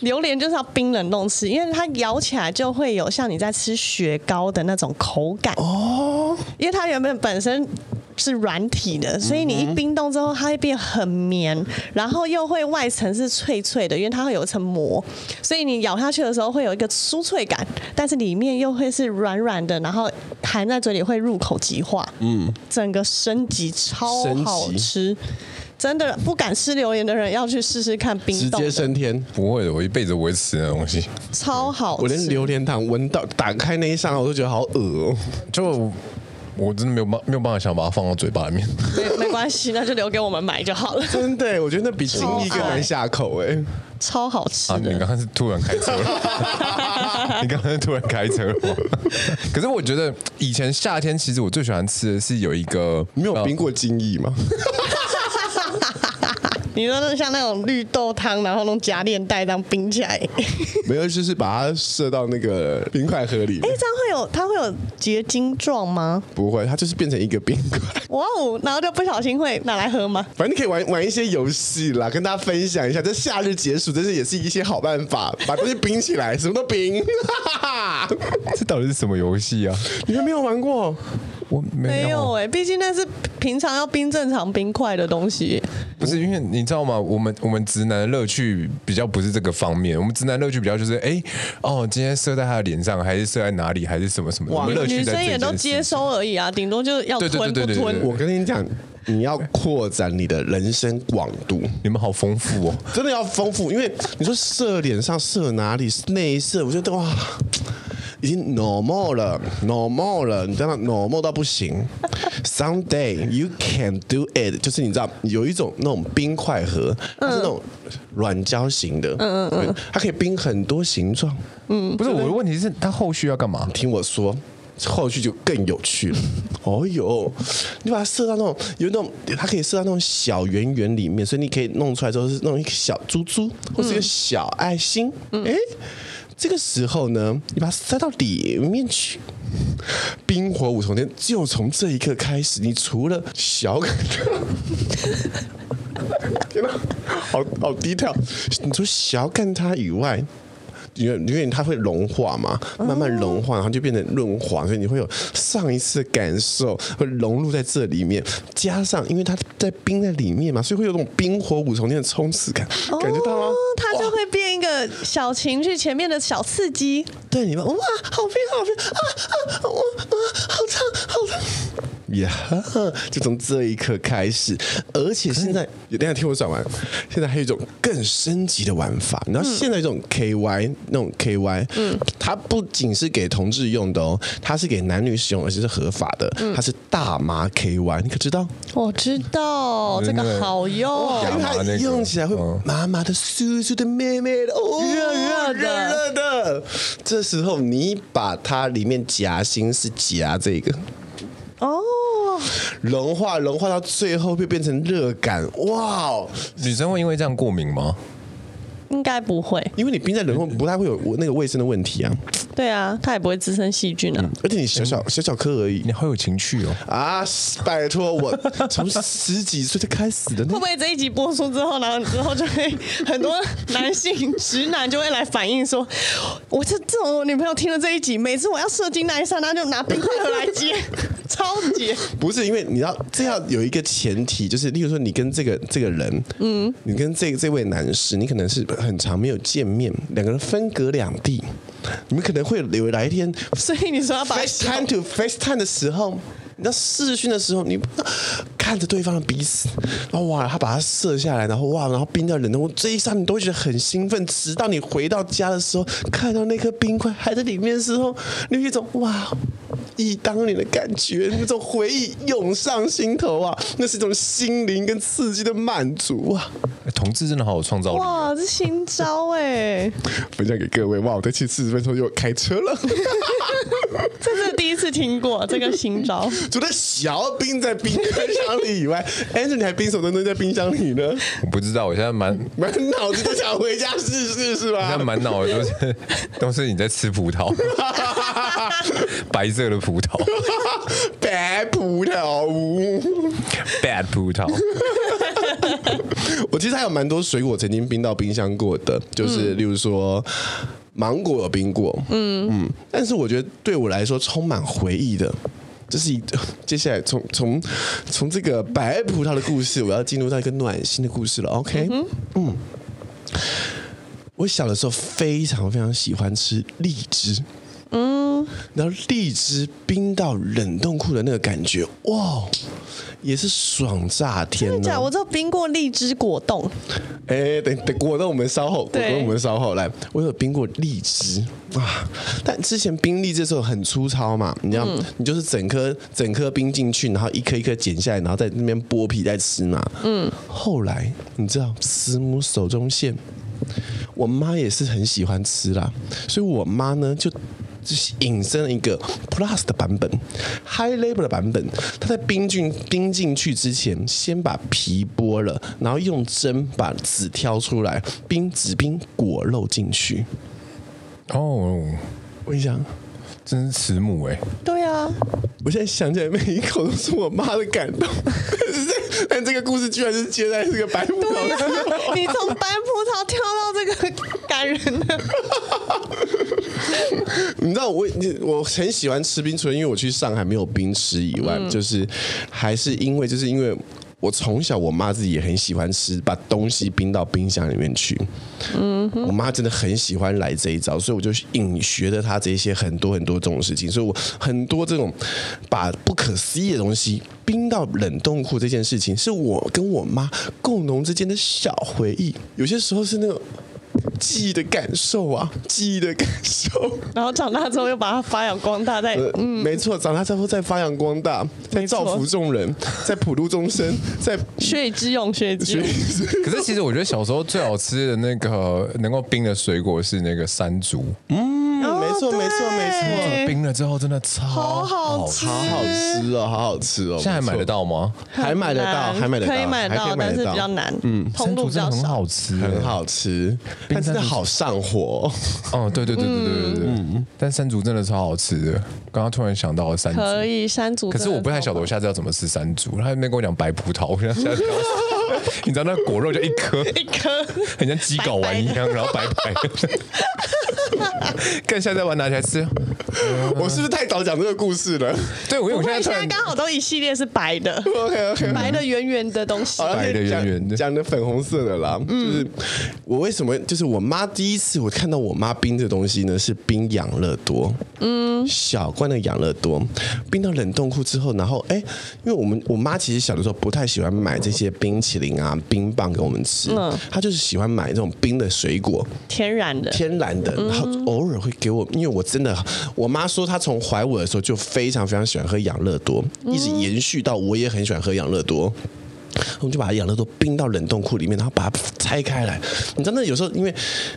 榴莲就是要冰冷冻吃，因为它咬起来就会有像你在吃雪糕的那种口感哦。因为它原本本身是软体的，所以你一冰冻之后，它会变很绵，然后又会外层是脆脆的，因为它会有一层膜，所以你咬下去的时候会有一个酥脆感，但是里面又会是软软的，然后含在嘴里会入口即化。嗯，整个升级超好吃。真的不敢吃榴莲的人要去试试看冰冻，直接升天。不会的，我一辈子不会吃那东西，超好吃。我连榴莲糖闻到打开那一刹那，我都觉得好恶哦。就我真的没有办没有办法想把它放到嘴巴里面。没没关系，那就留给我们买就好了。真的，我觉得那比精液更难下口哎，超好吃。啊，你刚刚是突然开车了？你刚刚是突然开车了吗？可是我觉得以前夏天其实我最喜欢吃的是有一个，没有冰过精液吗？你说那像那种绿豆汤，然后弄夹链袋这样冰起来，没有，就是把它射到那个冰块盒里。哎，这样会有它会有结晶状吗？不会，它就是变成一个冰块。哇哦，然后就不小心会拿来喝吗？反正你可以玩玩一些游戏啦，跟大家分享一下。这夏日解暑，这是也是一些好办法，把东西冰起来，什么都冰。这到底是什么游戏啊？你们没有玩过？我没有哎、欸，毕竟那是平常要冰正常冰块的东西。不是因为你知道吗？我们我们直男的乐趣比较不是这个方面，我们直男乐趣比较就是哎、欸、哦，今天射在他的脸上，还是射在哪里，还是什么什么？哇我们。女生也都接收而已啊，顶多就是要吞不吞。我跟你讲，你要扩展你的人生广度，你们好丰富哦，真的要丰富。因为你说射脸上射哪里？内射，我觉得哇。已经 normal 了，normal 了，你知道吗？normal 到不行。Someday you can do it，就是你知道有一种那种冰块盒，它是那种软胶型的，嗯嗯嗯，它可以冰很多形状。嗯，不是我的问题是，它后续要干嘛？听我说。后续就更有趣了。哦哟，你把它设到那种有那种，它可以设到那种小圆圆里面，所以你可以弄出来之后是弄一个小珠珠，或是一个小爱心。哎、嗯欸，这个时候呢，你把它塞到里面去，冰火五重天就从这一刻开始。你除了小，天哪，好好低调。你除了小看他以外。因为因为它会融化嘛，慢慢融化，然后就变成润滑，所以你会有上一次的感受会融入在这里面。加上因为它在冰在里面嘛，所以会有种冰火五重天的冲刺感，感觉到吗？它就会变一个小情绪前面的小刺激。对，你们哇，好冰好冰啊啊，哇啊，好烫好烫。呀，yeah, 就从这一刻开始，而且现在，有等下听我讲完。现在还有一种更升级的玩法，你知道现在这种 KY 那种 KY，嗯，它不仅是给同志用的哦，它是给男女使用，而且是合法的。它是大麻 KY，你可知道？我知道这个好用，因为它用起来会麻麻的、酥酥的、妹妹的、哦，热热的、热热的。这时候你把它里面夹心是夹这个。哦，融化融化到最后会变成热感，哇！女生会因为这样过敏吗？应该不会，因为你冰在冷冻不太会有那个卫生的问题啊。对啊，它也不会滋生细菌啊。而且你小小小小颗而已，你好有情趣哦。啊，拜托我从十几岁就开始的。会不会这一集播出之后，然后之后就会很多男性直男就会来反映说，我这这种我女朋友听了这一集，每次我要射精那一刹那就拿冰块盒来接，超级。不是因为你要这要有一个前提，就是例如说你跟这个这个人，嗯，你跟这这位男士，你可能是。很长没有见面，两个人分隔两地，你们可能会有来一天，所以你说要把 FaceTime to FaceTime 的时候，你在视讯的时候，你看着对方的鼻子，然后哇，他把它射下来，然后哇，然后冰掉冷冻，这一刹你都会觉得很兴奋，直到你回到家的时候，看到那颗冰块还在里面的时候，你有一种哇。忆当年的感觉，那种回忆涌上心头啊，那是一种心灵跟刺激的满足啊！同志真的好有创造力，哇，这新招哎！分享给各位，哇，我在去四十分钟就开车了，这是第一次听过这个新招。除了小冰在冰箱里以外，Andrew 你还冰什么东西在冰箱里呢？我不知道，我现在满满脑子都想回家试试，是吧？现在满脑子都是都是你在吃葡萄，白色的葡萄。葡萄，白葡萄，bad 葡萄。我其实还有蛮多水果曾经冰到冰箱过的，就是例如说芒果有冰过，嗯嗯。但是我觉得对我来说充满回忆的，这是一 接下来从从从这个白葡萄的故事，我要进入到一个暖心的故事了。OK，嗯，嗯，我小的时候非常非常喜欢吃荔枝。嗯，然后荔枝冰到冷冻库的那个感觉，哇，也是爽炸天！真的？我知道冰过荔枝果冻。哎，等等，果冻我们稍后，果冻我们稍后来。我有冰过荔枝啊，但之前冰荔枝的时候很粗糙嘛，你知道，嗯、你就是整颗整颗冰进去，然后一颗一颗剪下来，然后在那边剥皮再吃嘛。嗯，后来你知道，慈母手中线，我妈也是很喜欢吃啦，所以我妈呢就。就是引申了一个 plus 的版本，high Label 的版本。它在冰进冰进去之前，先把皮剥了，然后用针把籽挑出来，冰籽冰果肉进去。哦，我跟你讲，真是慈母哎。对啊，我现在想起来每一口都是我妈的感动。但这个故事居然是接在这个白葡萄上，你从白葡萄跳到这个感人的。你知道我我很喜欢吃冰，除了因为我去上海没有冰吃以外，嗯、就是还是因为就是因为我从小我妈自己也很喜欢吃，把东西冰到冰箱里面去。嗯，我妈真的很喜欢来这一招，所以我就隐学了她这些很多很多这种事情，所以我很多这种把不可思议的东西冰到冷冻库这件事情，是我跟我妈共同之间的小回忆。有些时候是那种。记忆的感受啊，记忆的感受。然后长大之后又把它发扬光大，在、呃、嗯，没错，长大之后再发扬光大，在造福众人，在普度众生，在学以致用，学以致用。可是其实我觉得小时候最好吃的那个能够冰的水果是那个山竹。嗯。没错，没错，没错。冰了之后真的超好好吃，好好吃哦，好好吃哦。现在还买得到吗？还买得到，还买得到，可以买得到，但是比较难。嗯，通路比较。很好吃，很好吃，但真的好上火。哦，对对对对对对对。嗯，但山竹真的超好吃的。刚刚突然想到了山竹，可以山竹。可是我不太晓得我下次要怎么吃山竹。他还没跟我讲白葡萄，我现在 你知道那果肉就一颗一颗，很像鸡睾丸一样，然后白白的。看下次把它拿起来吃。我是不是太早讲这个故事了？对，我因为我现在刚好都一系列是白的，OK OK，白的圆圆的东西，白的圆圆的，讲的粉红色的啦。就是我为什么？就是我妈第一次我看到我妈冰的东西呢，是冰养乐多，嗯，小罐的养乐多，冰到冷冻库之后，然后哎，因为我们我妈其实小的时候不太喜欢买这些冰淇淋啊、冰棒给我们吃，嗯，她就是喜欢买这种冰的水果，天然的，天然的，然后偶尔会给我，因为我真的，我妈说她从怀我的时候就非常非常喜欢喝养乐多，一直延续到我也很喜欢喝养乐多。我们就把养乐多冰到冷冻库里面，然后把它拆开来。你知道那有时候因为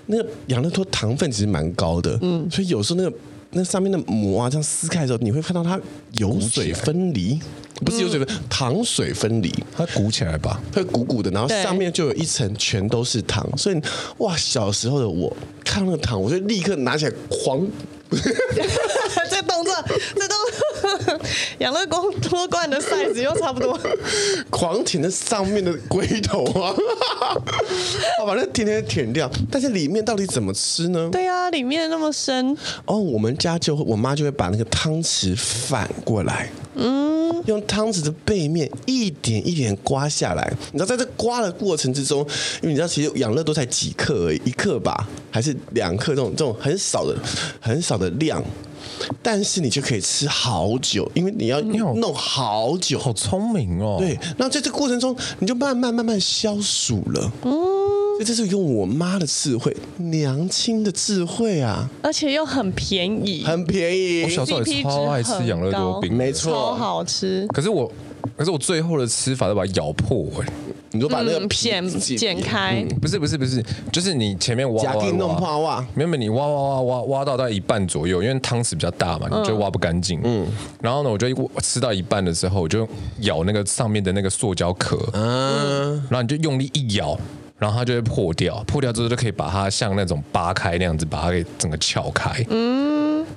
那个养乐多糖分其实蛮高的，嗯，所以有时候那个那上面的膜啊这样撕开的时候，你会看到它油水分离，不是油水分，糖水分离，它鼓起来吧，会鼓鼓的，然后上面就有一层全都是糖。所以哇，小时候的我看那个糖，我就立刻拿起来狂。这动作，这动作，养乐多罐的 size 又差不多，狂舔那上面的龟头啊，好把那甜甜舔掉。但是里面到底怎么吃呢？对啊，里面那么深。哦，我们家就会，我妈就会把那个汤匙反过来，嗯，用汤匙的背面一点一点刮下来。你知道，在这刮的过程之中，因为你知道，其实养乐多才几克而已，一克吧，还是两克？这种这种很少的、很少的量。但是你就可以吃好久，因为你要弄好久。好聪明哦！对，那在这个过程中，你就慢慢慢慢消暑了。嗯，所以这是用我妈的智慧，娘亲的智慧啊！而且又很便宜，很便宜。我小时候也超爱吃养乐多冰，没错，超好吃。可是我，可是我最后的吃法都把它咬破哎。你就把那个片剪开，不是不是不是，就是你前面挖挖挖，没有没有，你挖挖挖挖挖到大概一半左右，因为汤匙比较大嘛，你就挖不干净。嗯，然后呢，我就吃到一半的时候，我就咬那个上面的那个塑胶壳，嗯，然后你就用力一咬，然后它就会破掉，破掉之后就可以把它像那种扒开那样子，把它给整个撬开。嗯，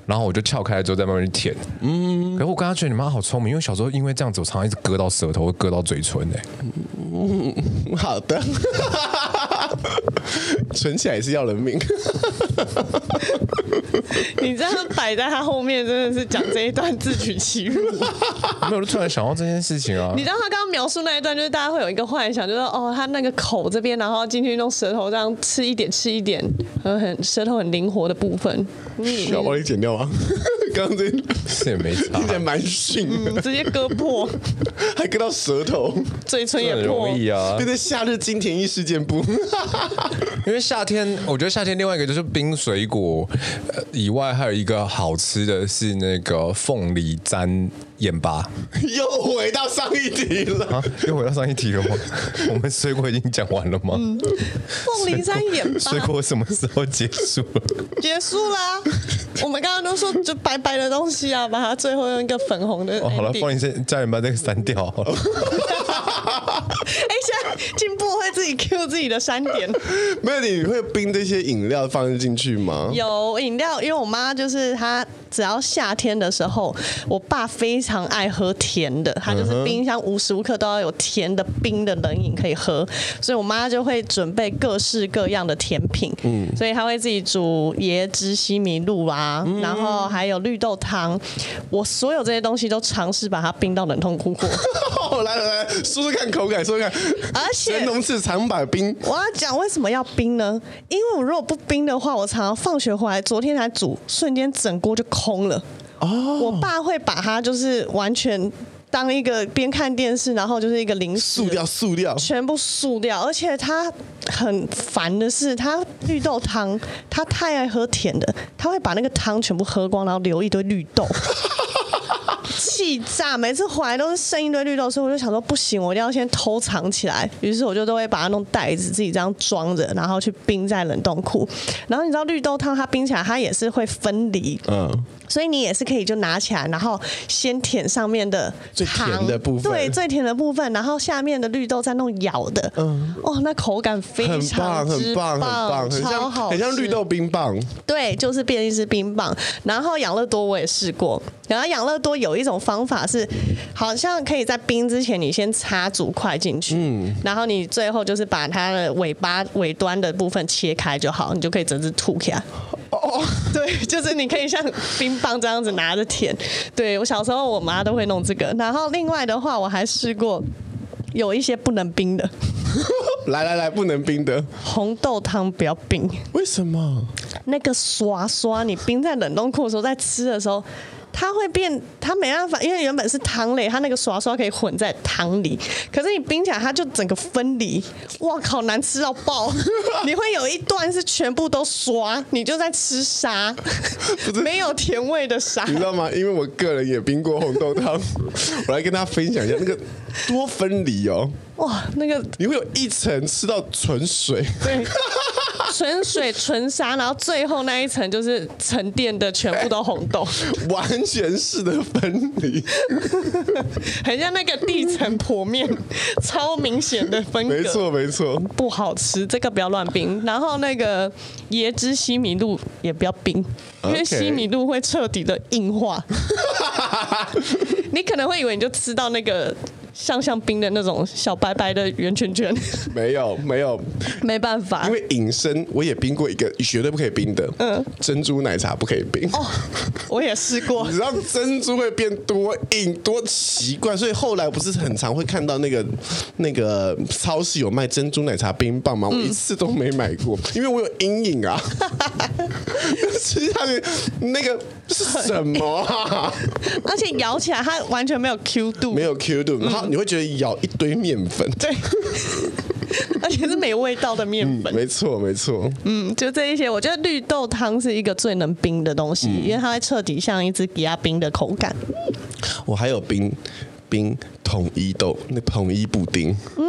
然后我就撬开之后再慢慢去舔。嗯，可是我刚刚觉得你妈好聪明，因为小时候因为这样子，我常常一直割到舌头，会割到嘴唇哎。嗯，好的，存起来也是要人命。你这样摆在他后面，真的是讲这一段自取其辱。没有，就突然想到这件事情啊。你知道他刚刚描述那一段，就是大家会有一个幻想，就是哦，他那个口这边，然后进去用舌头这样吃一点，吃一点，很很舌头很灵活的部分。嗯要帮你剪掉吗？刚刚这是也没差，有点蛮逊的，直接割破，还割到舌头，嘴唇也破。容易啊，对对，夏日金田一事件簿。因为夏天，我觉得夏天另外一个就是冰水果，以外还有一个好吃的是那个凤梨沾盐巴。又回到上一题了啊？又回到上一题了吗？我们水果已经讲完了吗？嗯、凤梨山眼巴，水果什么时候结束了？结束啦！我们刚刚都说就白白的东西啊，把它最后用一个粉红的。哦，好了，凤梨山家人把这个删掉好了。哎，现在进步会自己 Q 自己的三点。没有，你会冰这些饮料放进去吗？有饮料，因为我妈就是她，只要夏天的时候，我爸非常爱喝甜的，他就是冰箱无时无刻都要有甜的冰的冷饮可以喝，所以我妈就会准备各式各样的甜品。嗯，所以她会自己煮椰汁西米露啊，嗯、然后还有绿豆汤。我所有这些东西都尝试把它冰到冷冻库过。来来来，说说看口感，说说看。而且神农氏尝百冰。我要讲为什么要冰呢？因为我如果不冰的话，我常常放学回来，昨天才煮，瞬间整锅就空了。哦。我爸会把它就是完全当一个边看电视，然后就是一个零食，塑料塑料，全部塑料。而且他很烦的是，他绿豆汤，他太爱喝甜的，他会把那个汤全部喝光，然后留一堆绿豆。气炸，每次回来都是剩一堆绿豆，所以我就想说不行，我一定要先偷藏起来。于是我就都会把它弄袋子，自己这样装着，然后去冰在冷冻库。然后你知道绿豆汤它冰起来，它也是会分离，嗯，所以你也是可以就拿起来，然后先舔上面的最甜的部分，对，最甜的部分，然后下面的绿豆再弄咬的，嗯，哦，那口感非常之棒，很棒，很棒，超好，很像绿豆冰棒，对，就是变一只冰棒。然后养乐多我也试过，然后养乐多有一种方法是，好像可以在冰之前你先插竹块进去，嗯，然后你最后就是把它的尾巴尾端的部分切开就好，你就可以整只吐起来。哦，对，就是你可以像冰棒这样子拿着舔。对，我小时候我妈都会弄这个。然后另外的话，我还试过有一些不能冰的。来来来，不能冰的红豆汤不要冰。为什么？那个刷刷，你冰在冷冻库的时候，在吃的时候。它会变，它没办法，因为原本是汤类，它那个刷刷可以混在汤里，可是你冰起来，它就整个分离，哇靠，难吃到爆！你会有一段是全部都刷，你就在吃沙，没有甜味的沙，你知道吗？因为我个人也冰过红豆汤，我来跟大家分享一下那个多分离哦，哇，那个你会有一层吃到纯水，对。纯水纯沙，然后最后那一层就是沉淀的，全部都红豆，完全式的分离，很像那个地层剖面，超明显的分隔。没错没错，不好吃，这个不要乱冰。然后那个椰汁西米露也不要冰，因为西米露会彻底的硬化。你可能会以为你就吃到那个。像像冰的那种小白白的圆圈圈，没有没有，没办法，因为隐身我也冰过一个绝对不可以冰的，嗯，珍珠奶茶不可以冰。哦，我也试过，你知道珍珠会变多硬多奇怪，所以后来不是很常会看到那个那个超市有卖珍珠奶茶冰棒吗？我一次都没买过，因为我有阴影啊。吃下去那个是什么啊？而且咬起来它完全没有 Q 度，没有 Q 度，然后你会觉得咬一堆面粉，对，而且是没味道的面粉，嗯、没错没错，嗯，就这一些，我觉得绿豆汤是一个最能冰的东西，嗯、因为它会彻底像一支压冰的口感。我还有冰冰统一豆，那统一布丁，嗯，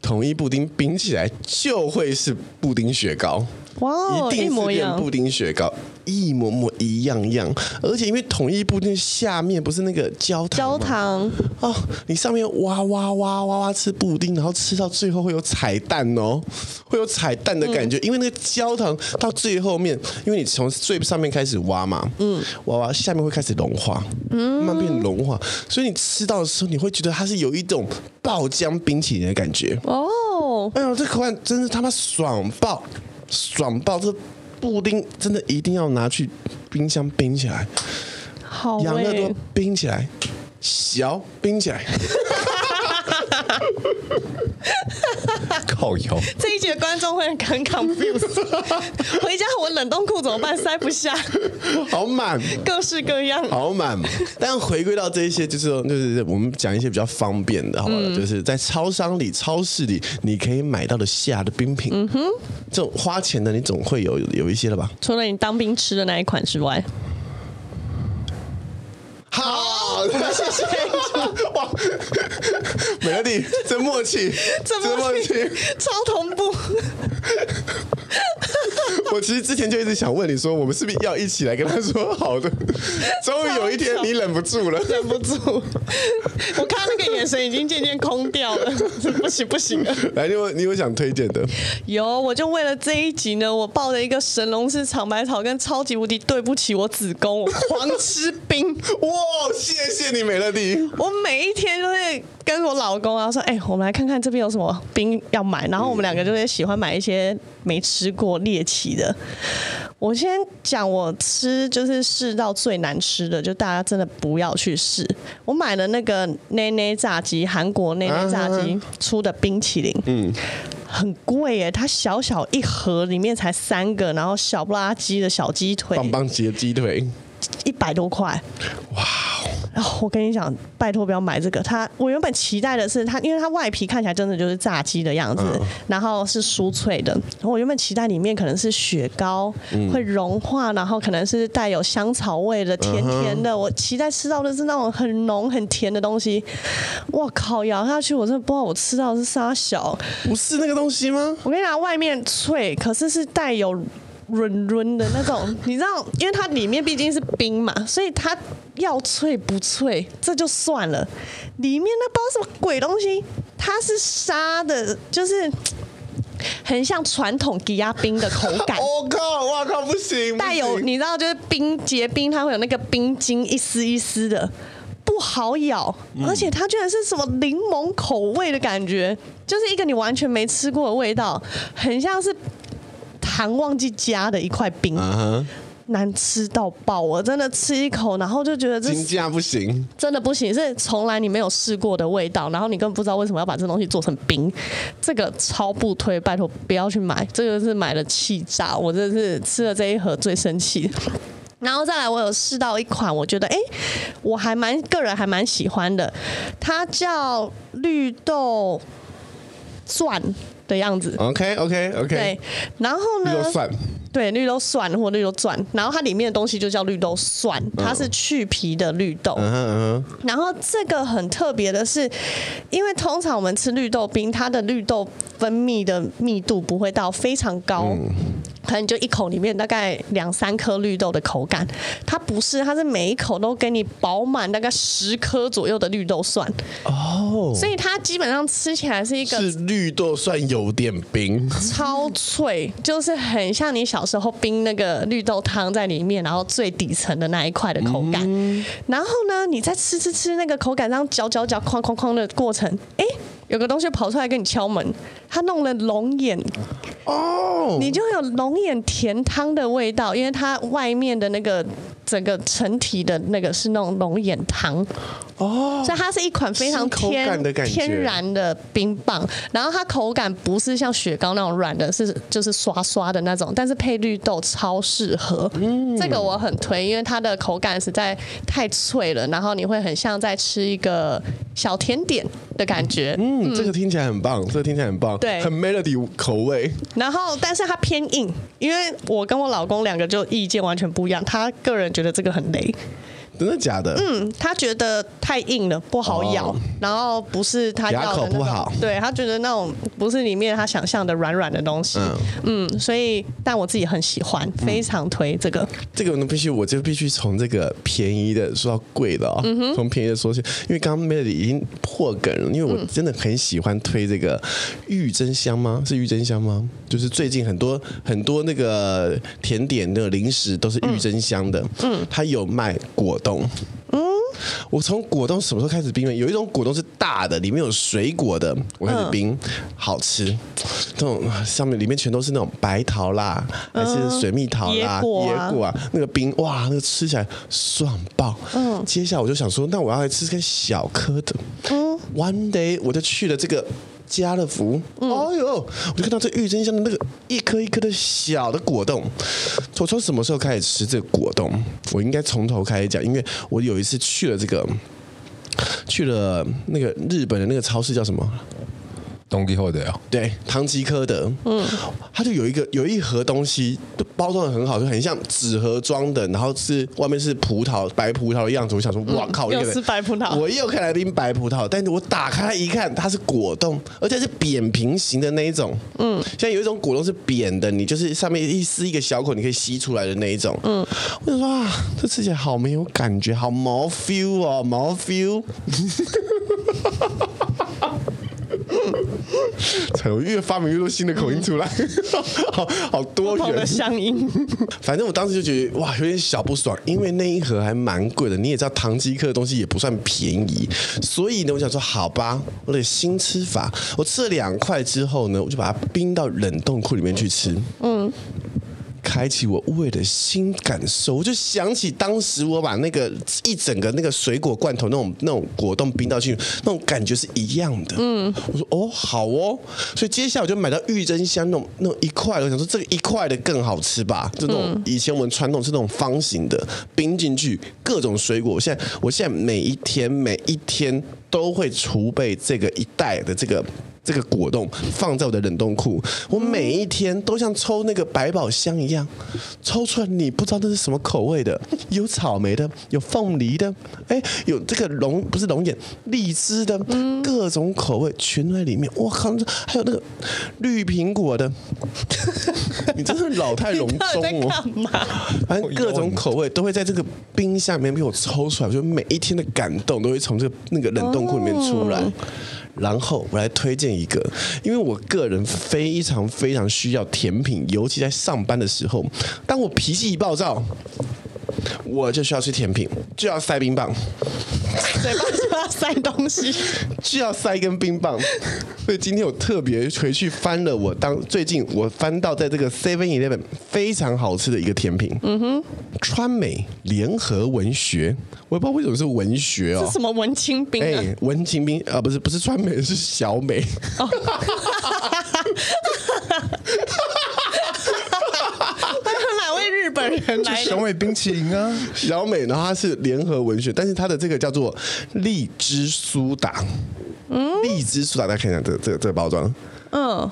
统一布丁冰起来就会是布丁雪糕。哇哦，一定是变布丁雪糕，一模模一样样，而且因为统一布丁下面不是那个焦糖，焦糖。哦，你上面哇哇哇哇哇吃布丁，然后吃到最后会有彩蛋哦，会有彩蛋的感觉，嗯、因为那个焦糖到最后面，因为你从最上面开始挖嘛，嗯，挖挖下面会开始融化，嗯，慢慢变融化，所以你吃到的时候，你会觉得它是有一种爆浆冰淇淋的感觉。哦，哎呦，这口感真是他妈爽爆！爽爆！这布丁真的一定要拿去冰箱冰起来，好、欸，养乐多冰起来，小冰起来。靠油！这一集的观众会很 confused。回家我冷冻库怎么办？塞不下，好满，各式各样，好满。但回归到这一些，就是说，就是我们讲一些比较方便的，好吧？嗯、就是在超商里、超市里，你可以买到的下的冰品。嗯哼，这种花钱的，你总会有有一些了吧？除了你当兵吃的那一款之外。好，谢谢。哇，美乐蒂，真默契，真默契，超同步。我其实之前就一直想问你说，我们是不是要一起来跟他说好的？终于有一天你忍不住了，忍不住。我看那个眼神已经渐渐空掉了，不行不行了。来，你有你有想推荐的？有，我就为了这一集呢，我抱着一个神龙是长白草跟超级无敌对不起我子宫，我狂吃冰。哇，谢谢你，美乐蒂。我每一天都会跟我老公啊说，哎、欸，我们来看看这边有什么冰要买，然后我们两个就会喜欢买一些没吃过猎奇的。我先讲我吃就是试到最难吃的，就大家真的不要去试。我买了那个奈奈炸鸡，韩国奈奈炸鸡出的冰淇淋，嗯，很贵耶，它小小一盒里面才三个，然后小不拉几的小鸡腿，棒棒鸡的鸡腿，一百多块，哇！然后我跟你讲，拜托不要买这个。它我原本期待的是它，因为它外皮看起来真的就是炸鸡的样子，嗯、然后是酥脆的。我原本期待里面可能是雪糕、嗯、会融化，然后可能是带有香草味的甜甜的。嗯、我期待吃到的是那种很浓很甜的东西。我靠，咬下去我真的不知道我吃到的是啥小，不是那个东西吗？我跟你讲，外面脆，可是是带有。润润的那种，你知道，因为它里面毕竟是冰嘛，所以它要脆不脆，这就算了。里面那包什么鬼东西？它是沙的，就是很像传统低压冰的口感。我 靠！我靠！不行，带有你知道，就是冰结冰，它会有那个冰晶一丝一丝的，不好咬。而且它居然是什么柠檬口味的感觉，就是一个你完全没吃过的味道，很像是。糖忘记加的一块冰，uh huh. 难吃到爆！我真的吃一口，然后就觉得这金价不行，真的不行，是从来你没有试过的味道，然后你根本不知道为什么要把这东西做成冰，这个超不推，拜托不要去买，这个是买了气炸，我真的是吃了这一盒最生气。然后再来，我有试到一款，我觉得哎，我还蛮个人还蛮喜欢的，它叫绿豆钻。的样子，OK OK OK，对，然后呢？绿豆蒜，对，绿豆蒜或绿豆钻，然后它里面的东西就叫绿豆蒜，它是去皮的绿豆。嗯。然后这个很特别的是，因为通常我们吃绿豆冰，它的绿豆分泌的密度不会到非常高。嗯可能就一口里面大概两三颗绿豆的口感，它不是，它是每一口都给你饱满大概十颗左右的绿豆蒜。哦，所以它基本上吃起来是一个是绿豆蒜有点冰，超脆，就是很像你小时候冰那个绿豆汤在里面，然后最底层的那一块的口感，嗯、然后呢，你在吃吃吃那个口感上嚼嚼嚼哐哐哐的过程，哎、欸。有个东西跑出来跟你敲门，他弄了龙眼。哦，你就有龙眼甜汤的味道，因为它外面的那个整个成体的那个是那种龙眼糖哦，所以它是一款非常天天然的冰棒，然后它口感不是像雪糕那种软的，是就是刷刷的那种，但是配绿豆超适合，嗯，这个我很推，因为它的口感实在太脆了，然后你会很像在吃一个小甜点的感觉，嗯。嗯，这个听起来很棒，这个听起来很棒，对，很 melody 口味。然后，但是它偏硬，因为我跟我老公两个就意见完全不一样，他个人觉得这个很雷。真的假的？嗯，他觉得太硬了，不好咬，哦、然后不是他要的那种，牙口不好。对，他觉得那种不是里面他想象的软软的东西。嗯，嗯，所以但我自己很喜欢，非常推这个。这个呢，必须我就必须从这个便宜的说到贵的哦，从、便宜的说起，因为刚刚 Melody 已经破梗了，因为我真的很喜欢推这个玉珍香吗？是玉珍香吗？就是最近很多很多那个甜点的零食都是玉珍香的。嗯，它有卖果冻。嗯，我从果冻什么时候开始冰的？有一种果冻是大的，里面有水果的，我开始冰，嗯、好吃。这种上面里面全都是那种白桃啦，还是水蜜桃啦、嗯、野果啊，野果啊，那个冰哇，那个吃起来爽爆。嗯，接下来我就想说，那我要来吃个小颗的。嗯，One day 我就去了这个。家乐福，哎呦，我就看到这郁金香的那个一颗一颗的小的果冻。我从什么时候开始吃这个果冻？我应该从头开始讲，因为我有一次去了这个，去了那个日本的那个超市叫什么？东吉后的呀，对，唐吉诃德，嗯，它就有一个有一盒东西，包装的很好，就很像纸盒装的，然后是外面是葡萄白葡萄的样子。我想说，哇靠，又是白葡萄，我又看来冰白葡萄，但是我打开一看，它是果冻，而且是扁平型的那一种，嗯，像有一种果冻是扁的，你就是上面一撕一个小口，你可以吸出来的那一种，嗯，我想说啊，这吃起来好没有感觉，好毛 feel 哦，毛 feel。彩虹越发明越多新的口音出来，好好多元的乡音。反正我当时就觉得哇，有点小不爽，因为那一盒还蛮贵的。你也知道，唐吉诃的东西也不算便宜，所以呢，我想说好吧，我的新吃法。我吃了两块之后呢，我就把它冰到冷冻库里面去吃。嗯。开启我味的新感受。我就想起当时我把那个一整个那个水果罐头那种那种果冻冰到进去，那种感觉是一样的。嗯，我说哦好哦，所以接下来我就买到玉珍香那种那种一块，我想说这个一块的更好吃吧？就那种以前我们传统是那种方形的，冰进去各种水果。我现在我现在每一天每一天都会储备这个一袋的这个。这个果冻放在我的冷冻库，我每一天都像抽那个百宝箱一样，抽出来你不知道那是什么口味的，有草莓的，有凤梨的，哎，有这个龙不是龙眼，荔枝的，各种口味全在里面。我靠，还有那个绿苹果的，你真是老态龙钟哦！反正各种口味都会在这个冰箱里面被我抽出来，就每一天的感动都会从这个那个冷冻库里面出来。然后我来推荐一个，因为我个人非常非常需要甜品，尤其在上班的时候，当我脾气一暴躁，我就需要吃甜品，就要塞冰棒，嘴巴就要塞东西，就要塞一根冰棒。所以今天我特别回去翻了我当最近我翻到在这个 Seven Eleven 非常好吃的一个甜品，嗯哼，川美联合文学，我也不知道为什么是文学哦，是什么文青冰？哎，文青冰啊，不是不是川美，是小美。哦 本人来小美冰淇淋啊，小美，然后它是联合文学，但是它的这个叫做荔枝苏打，嗯，荔枝苏打，大家看一下这个这个这个包装，嗯，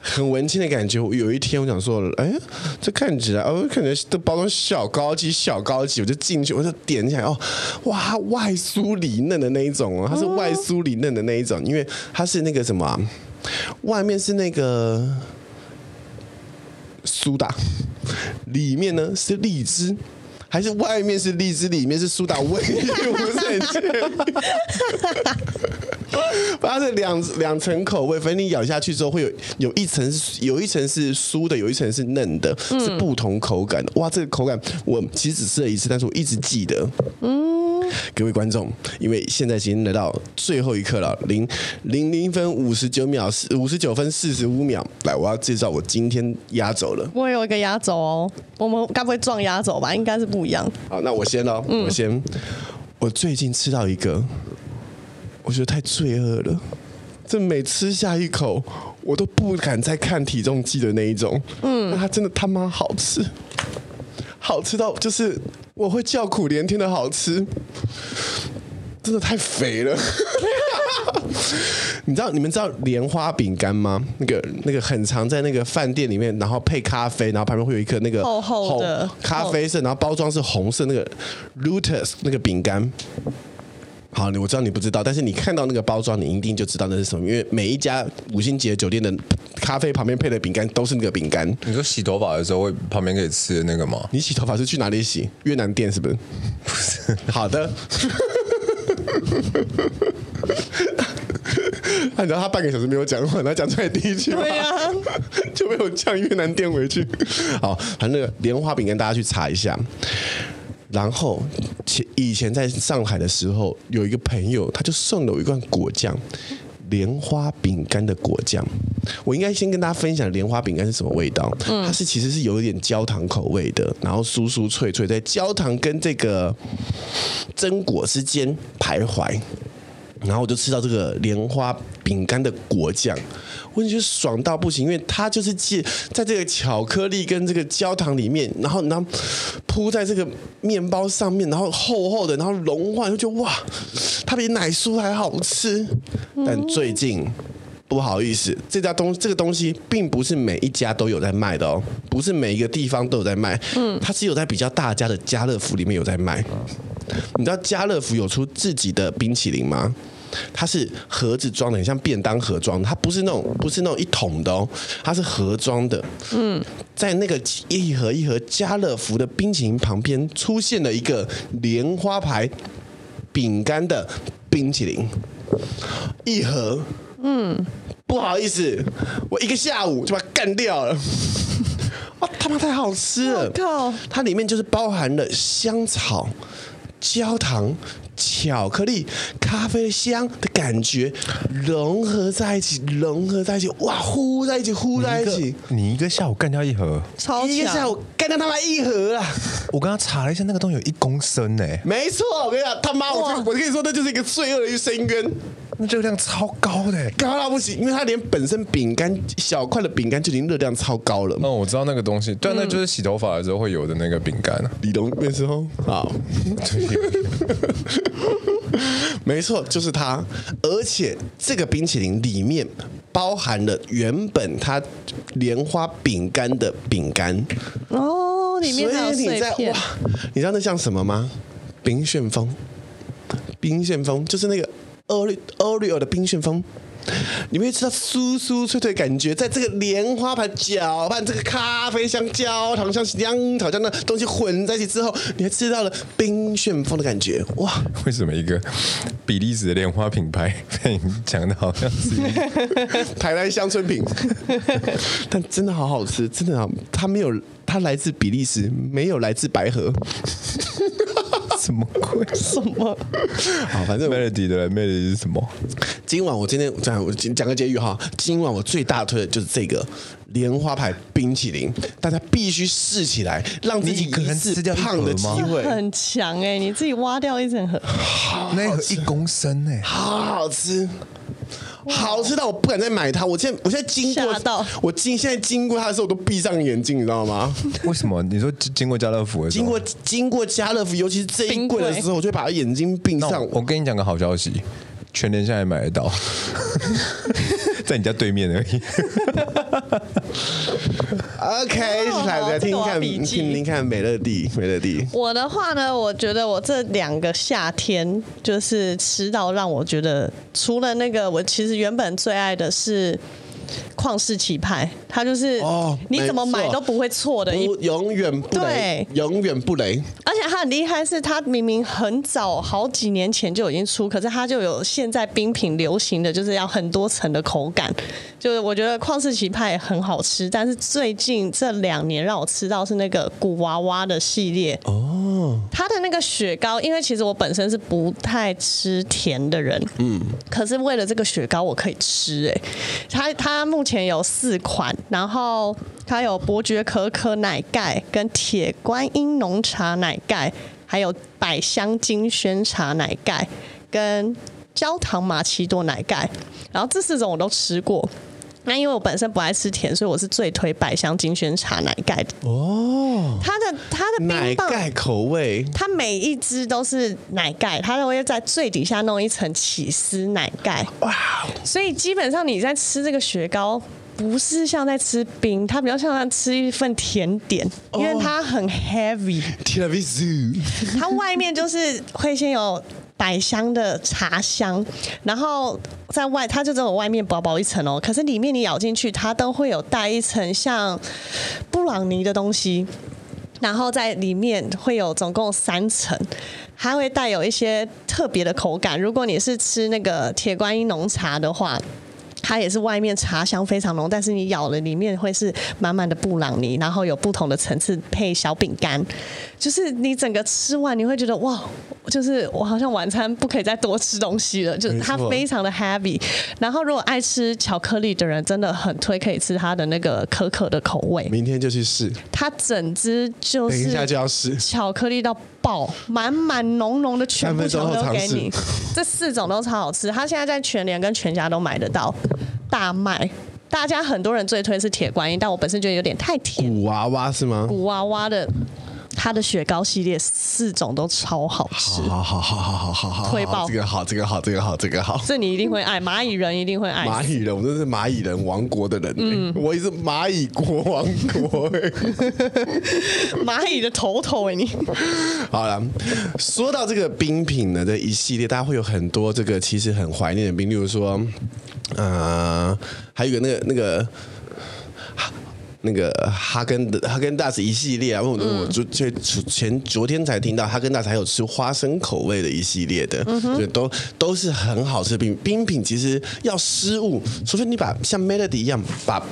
很文青的感觉。有一天我想说，哎，这看起来哦，看起来这包装小高级小高级，我就进去，我就点起来，哦，哇，外酥里嫩的那一种哦，它是外酥里嫩的那一种，因为它是那个什么啊，外面是那个。苏打里面呢是荔枝，还是外面是荔枝，里面是苏打？我也不是很确定。它是两两层口味，反正你咬下去之后会有有一层是有一层是酥的，有一层是嫩的，是不同口感的。哇，这个口感我其实只吃了一次，但是我一直记得。嗯。各位观众，因为现在已经来到最后一刻了，零零零分五十九秒，五十九分四十五秒，来，我要介绍我今天压轴了。我有一个压轴哦，我们该不会撞压轴吧？应该是不一样。好，那我先喽，嗯、我先。我最近吃到一个，我觉得太罪恶了，这每吃下一口，我都不敢再看体重计的那一种。嗯，那它真的他妈好吃，好吃到就是。我会叫苦连天的好吃，真的太肥了。你知道你们知道莲花饼干吗？那个那个很常在那个饭店里面，然后配咖啡，然后旁边会有一颗那个厚厚的咖啡色，然后包装是红色那个 Lotus 那个饼干。好，我知道你不知道，但是你看到那个包装，你一定就知道那是什么，因为每一家五星级的酒店的咖啡旁边配的饼干都是那个饼干。你说洗头发的时候会旁边可以吃的那个吗？你洗头发是去哪里洗？越南店是不是？不是。好的。你知道他半个小时没有讲话，他讲出来第一句话，对呀、啊，就被我呛越南店回去。好，反正那个莲花饼干大家去查一下。然后，前以前在上海的时候，有一个朋友，他就送了我一罐果酱，莲花饼干的果酱。我应该先跟大家分享莲花饼干是什么味道。它是其实是有一点焦糖口味的，然后酥酥脆脆，在焦糖跟这个榛果之间徘徊。然后我就吃到这个莲花饼干的果酱，我就觉得爽到不行，因为它就是借在这个巧克力跟这个焦糖里面，然后然后铺在这个面包上面，然后厚厚的，然后融化，就觉得哇，它比奶酥还好吃。但最近不好意思，这家东这个东西并不是每一家都有在卖的哦，不是每一个地方都有在卖，嗯，它只有在比较大家的家乐福里面有在卖。你知道家乐福有出自己的冰淇淋吗？它是盒子装的，很像便当盒装，它不是那种不是那种一桶的哦，它是盒装的。嗯，在那个一盒一盒家乐福的冰淇淋旁边出现了一个莲花牌饼干的冰淇淋，一盒。嗯，不好意思，我一个下午就把它干掉了。哇，他妈太好吃了！靠，它里面就是包含了香草。焦糖、巧克力、咖啡香的感觉融合在一起，融合在一起，哇，呼在一起，呼在一起。你一,你一个下午干掉一盒，超！一个下午干掉他妈一盒啊！我刚刚查了一下，那个东西有一公升呢。没错，我跟你讲，他妈，我我跟你说，那就是一个罪恶的深渊。那热量超高的，高到不行，因为它连本身饼干小块的饼干就已经热量超高了。哦，我知道那个东西，对，那就是洗头发的时候会有的那个饼干。李龙那时候好，没错，就是它。而且这个冰淇淋里面包含了原本它莲花饼干的饼干哦，里面还有碎片。哇，你知道那像什么吗？冰旋风，冰旋风就是那个。Oreo 的冰旋风，你会吃到酥酥脆脆的感觉，在这个莲花盘搅拌这个咖啡香、焦糖香、香草香的东西混在一起之后，你还吃到了冰旋风的感觉，哇！为什么一个比利时的莲花品牌被你讲的好像是台湾乡村品？但真的好好吃，真的好，它没有，它来自比利时，没有来自白河。什么鬼？什么？好，反正 Melody 的 Melody 是什么？今晚我今天这样，我讲个结语哈。今晚我最大推的就是这个莲花牌冰淇淋，大家必须试起来，让自己一个人吃掉胖的机会 很强哎！你自己挖掉一整盒，那盒一公升哎，好好吃。好吃到我不敢再买它。我现在我现在经过到我经现在经过它的时候，我都闭上眼睛，你知道吗？为什么？你说经过家乐福？经过经过家乐福，尤其是这一柜的时候，我就会把眼睛闭上。我跟你讲个好消息，全联现在买得到。在你家对面而已。OK，来来听听看，听听看美乐蒂，美乐蒂。我的话呢，我觉得我这两个夏天就是吃到让我觉得，除了那个，我其实原本最爱的是。旷世奇派，它就是哦你怎么买都不会错的，永远不雷，永远不雷。而且它很厉害，是它明明很早好几年前就已经出，可是它就有现在冰品流行的就是要很多层的口感。就是我觉得旷世奇派很好吃，但是最近这两年让我吃到是那个古娃娃的系列。哦，它的那个雪糕，因为其实我本身是不太吃甜的人，嗯，可是为了这个雪糕我可以吃哎，它它目前前有四款，然后它有伯爵可可奶盖、跟铁观音浓茶奶盖，还有百香金萱茶奶盖跟焦糖玛奇朵奶盖，然后这四种我都吃过。那因为我本身不爱吃甜，所以我是最推百香金萱茶奶盖的哦。它的它的奶盖口味，它每一支都是奶盖，它都会在最底下弄一层起司奶盖。哇！所以基本上你在吃这个雪糕，不是像在吃冰，它比较像在吃一份甜点，因为它很 heavy。它外面就是会先有。百香的茶香，然后在外，它就只有外面薄薄一层哦。可是里面你咬进去，它都会有带一层像布朗尼的东西，然后在里面会有总共三层，还会带有一些特别的口感。如果你是吃那个铁观音浓茶的话。它也是外面茶香非常浓，但是你咬了里面会是满满的布朗尼，然后有不同的层次配小饼干，就是你整个吃完你会觉得哇，就是我好像晚餐不可以再多吃东西了，就是它非常的 heavy。然后如果爱吃巧克力的人，真的很推可以吃它的那个可可的口味。明天就去试，它整只就是等一下就要试。巧克力到爆，满满浓浓的全部全都给你，这四种都超好吃。它现在在全联跟全家都买得到。大卖，大家很多人最推是铁观音，但我本身觉得有点太甜。古娃娃是吗？古娃娃的，它的雪糕系列四种都超好吃。好好好好好好好，推爆这个好，这个好，这个好，这个好。这你一定会爱，蚂蚁人一定会爱。蚂蚁人，我真是蚂蚁人王国的人。嗯，我也是蚂蚁国王国。蚂蚁的头头哎，你。好了，说到这个冰品呢，这一系列大家会有很多这个其实很怀念的冰，例如说。啊、呃，还有一个那个那个那个哈根的哈根达斯一系列啊，我我昨前前昨天才听到哈根达斯还有吃花生口味的一系列的，就都都是很好吃的冰冰品。其实要失误，除非你把像 Melody 一样把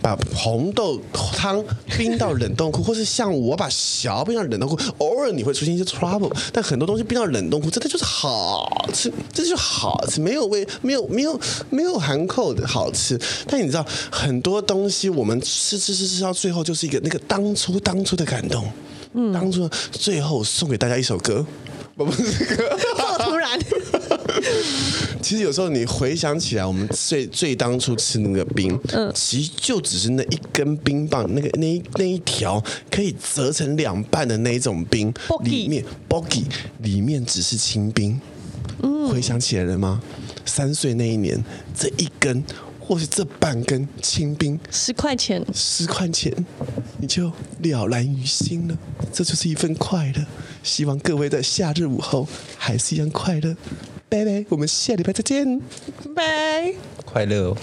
把红豆汤冰到冷冻库，或是像我把小冰到冷冻库，偶尔你会出现一些 trouble，但很多东西冰到冷冻库真的就是好吃，这就是好吃，没有味，没有没有没有含扣的好吃。但你知道很多东西我们吃吃吃吃到最后就是一个那个当初当初的感动，嗯，当初最后送给大家一首歌。不是这个，这么突然。其实有时候你回想起来，我们最最当初吃那个冰，嗯，其实就只是那一根冰棒，那个那一那一条可以折成两半的那一种冰，里面 boggy 里面只是清冰。嗯，回想起来了吗？三岁那一年，这一根或是这半根清冰，十块钱，十块钱，你就了然于心了。这就是一份快乐。希望各位在夏日午后还是一样快乐，拜拜，我们下礼拜再见，拜，快乐哦。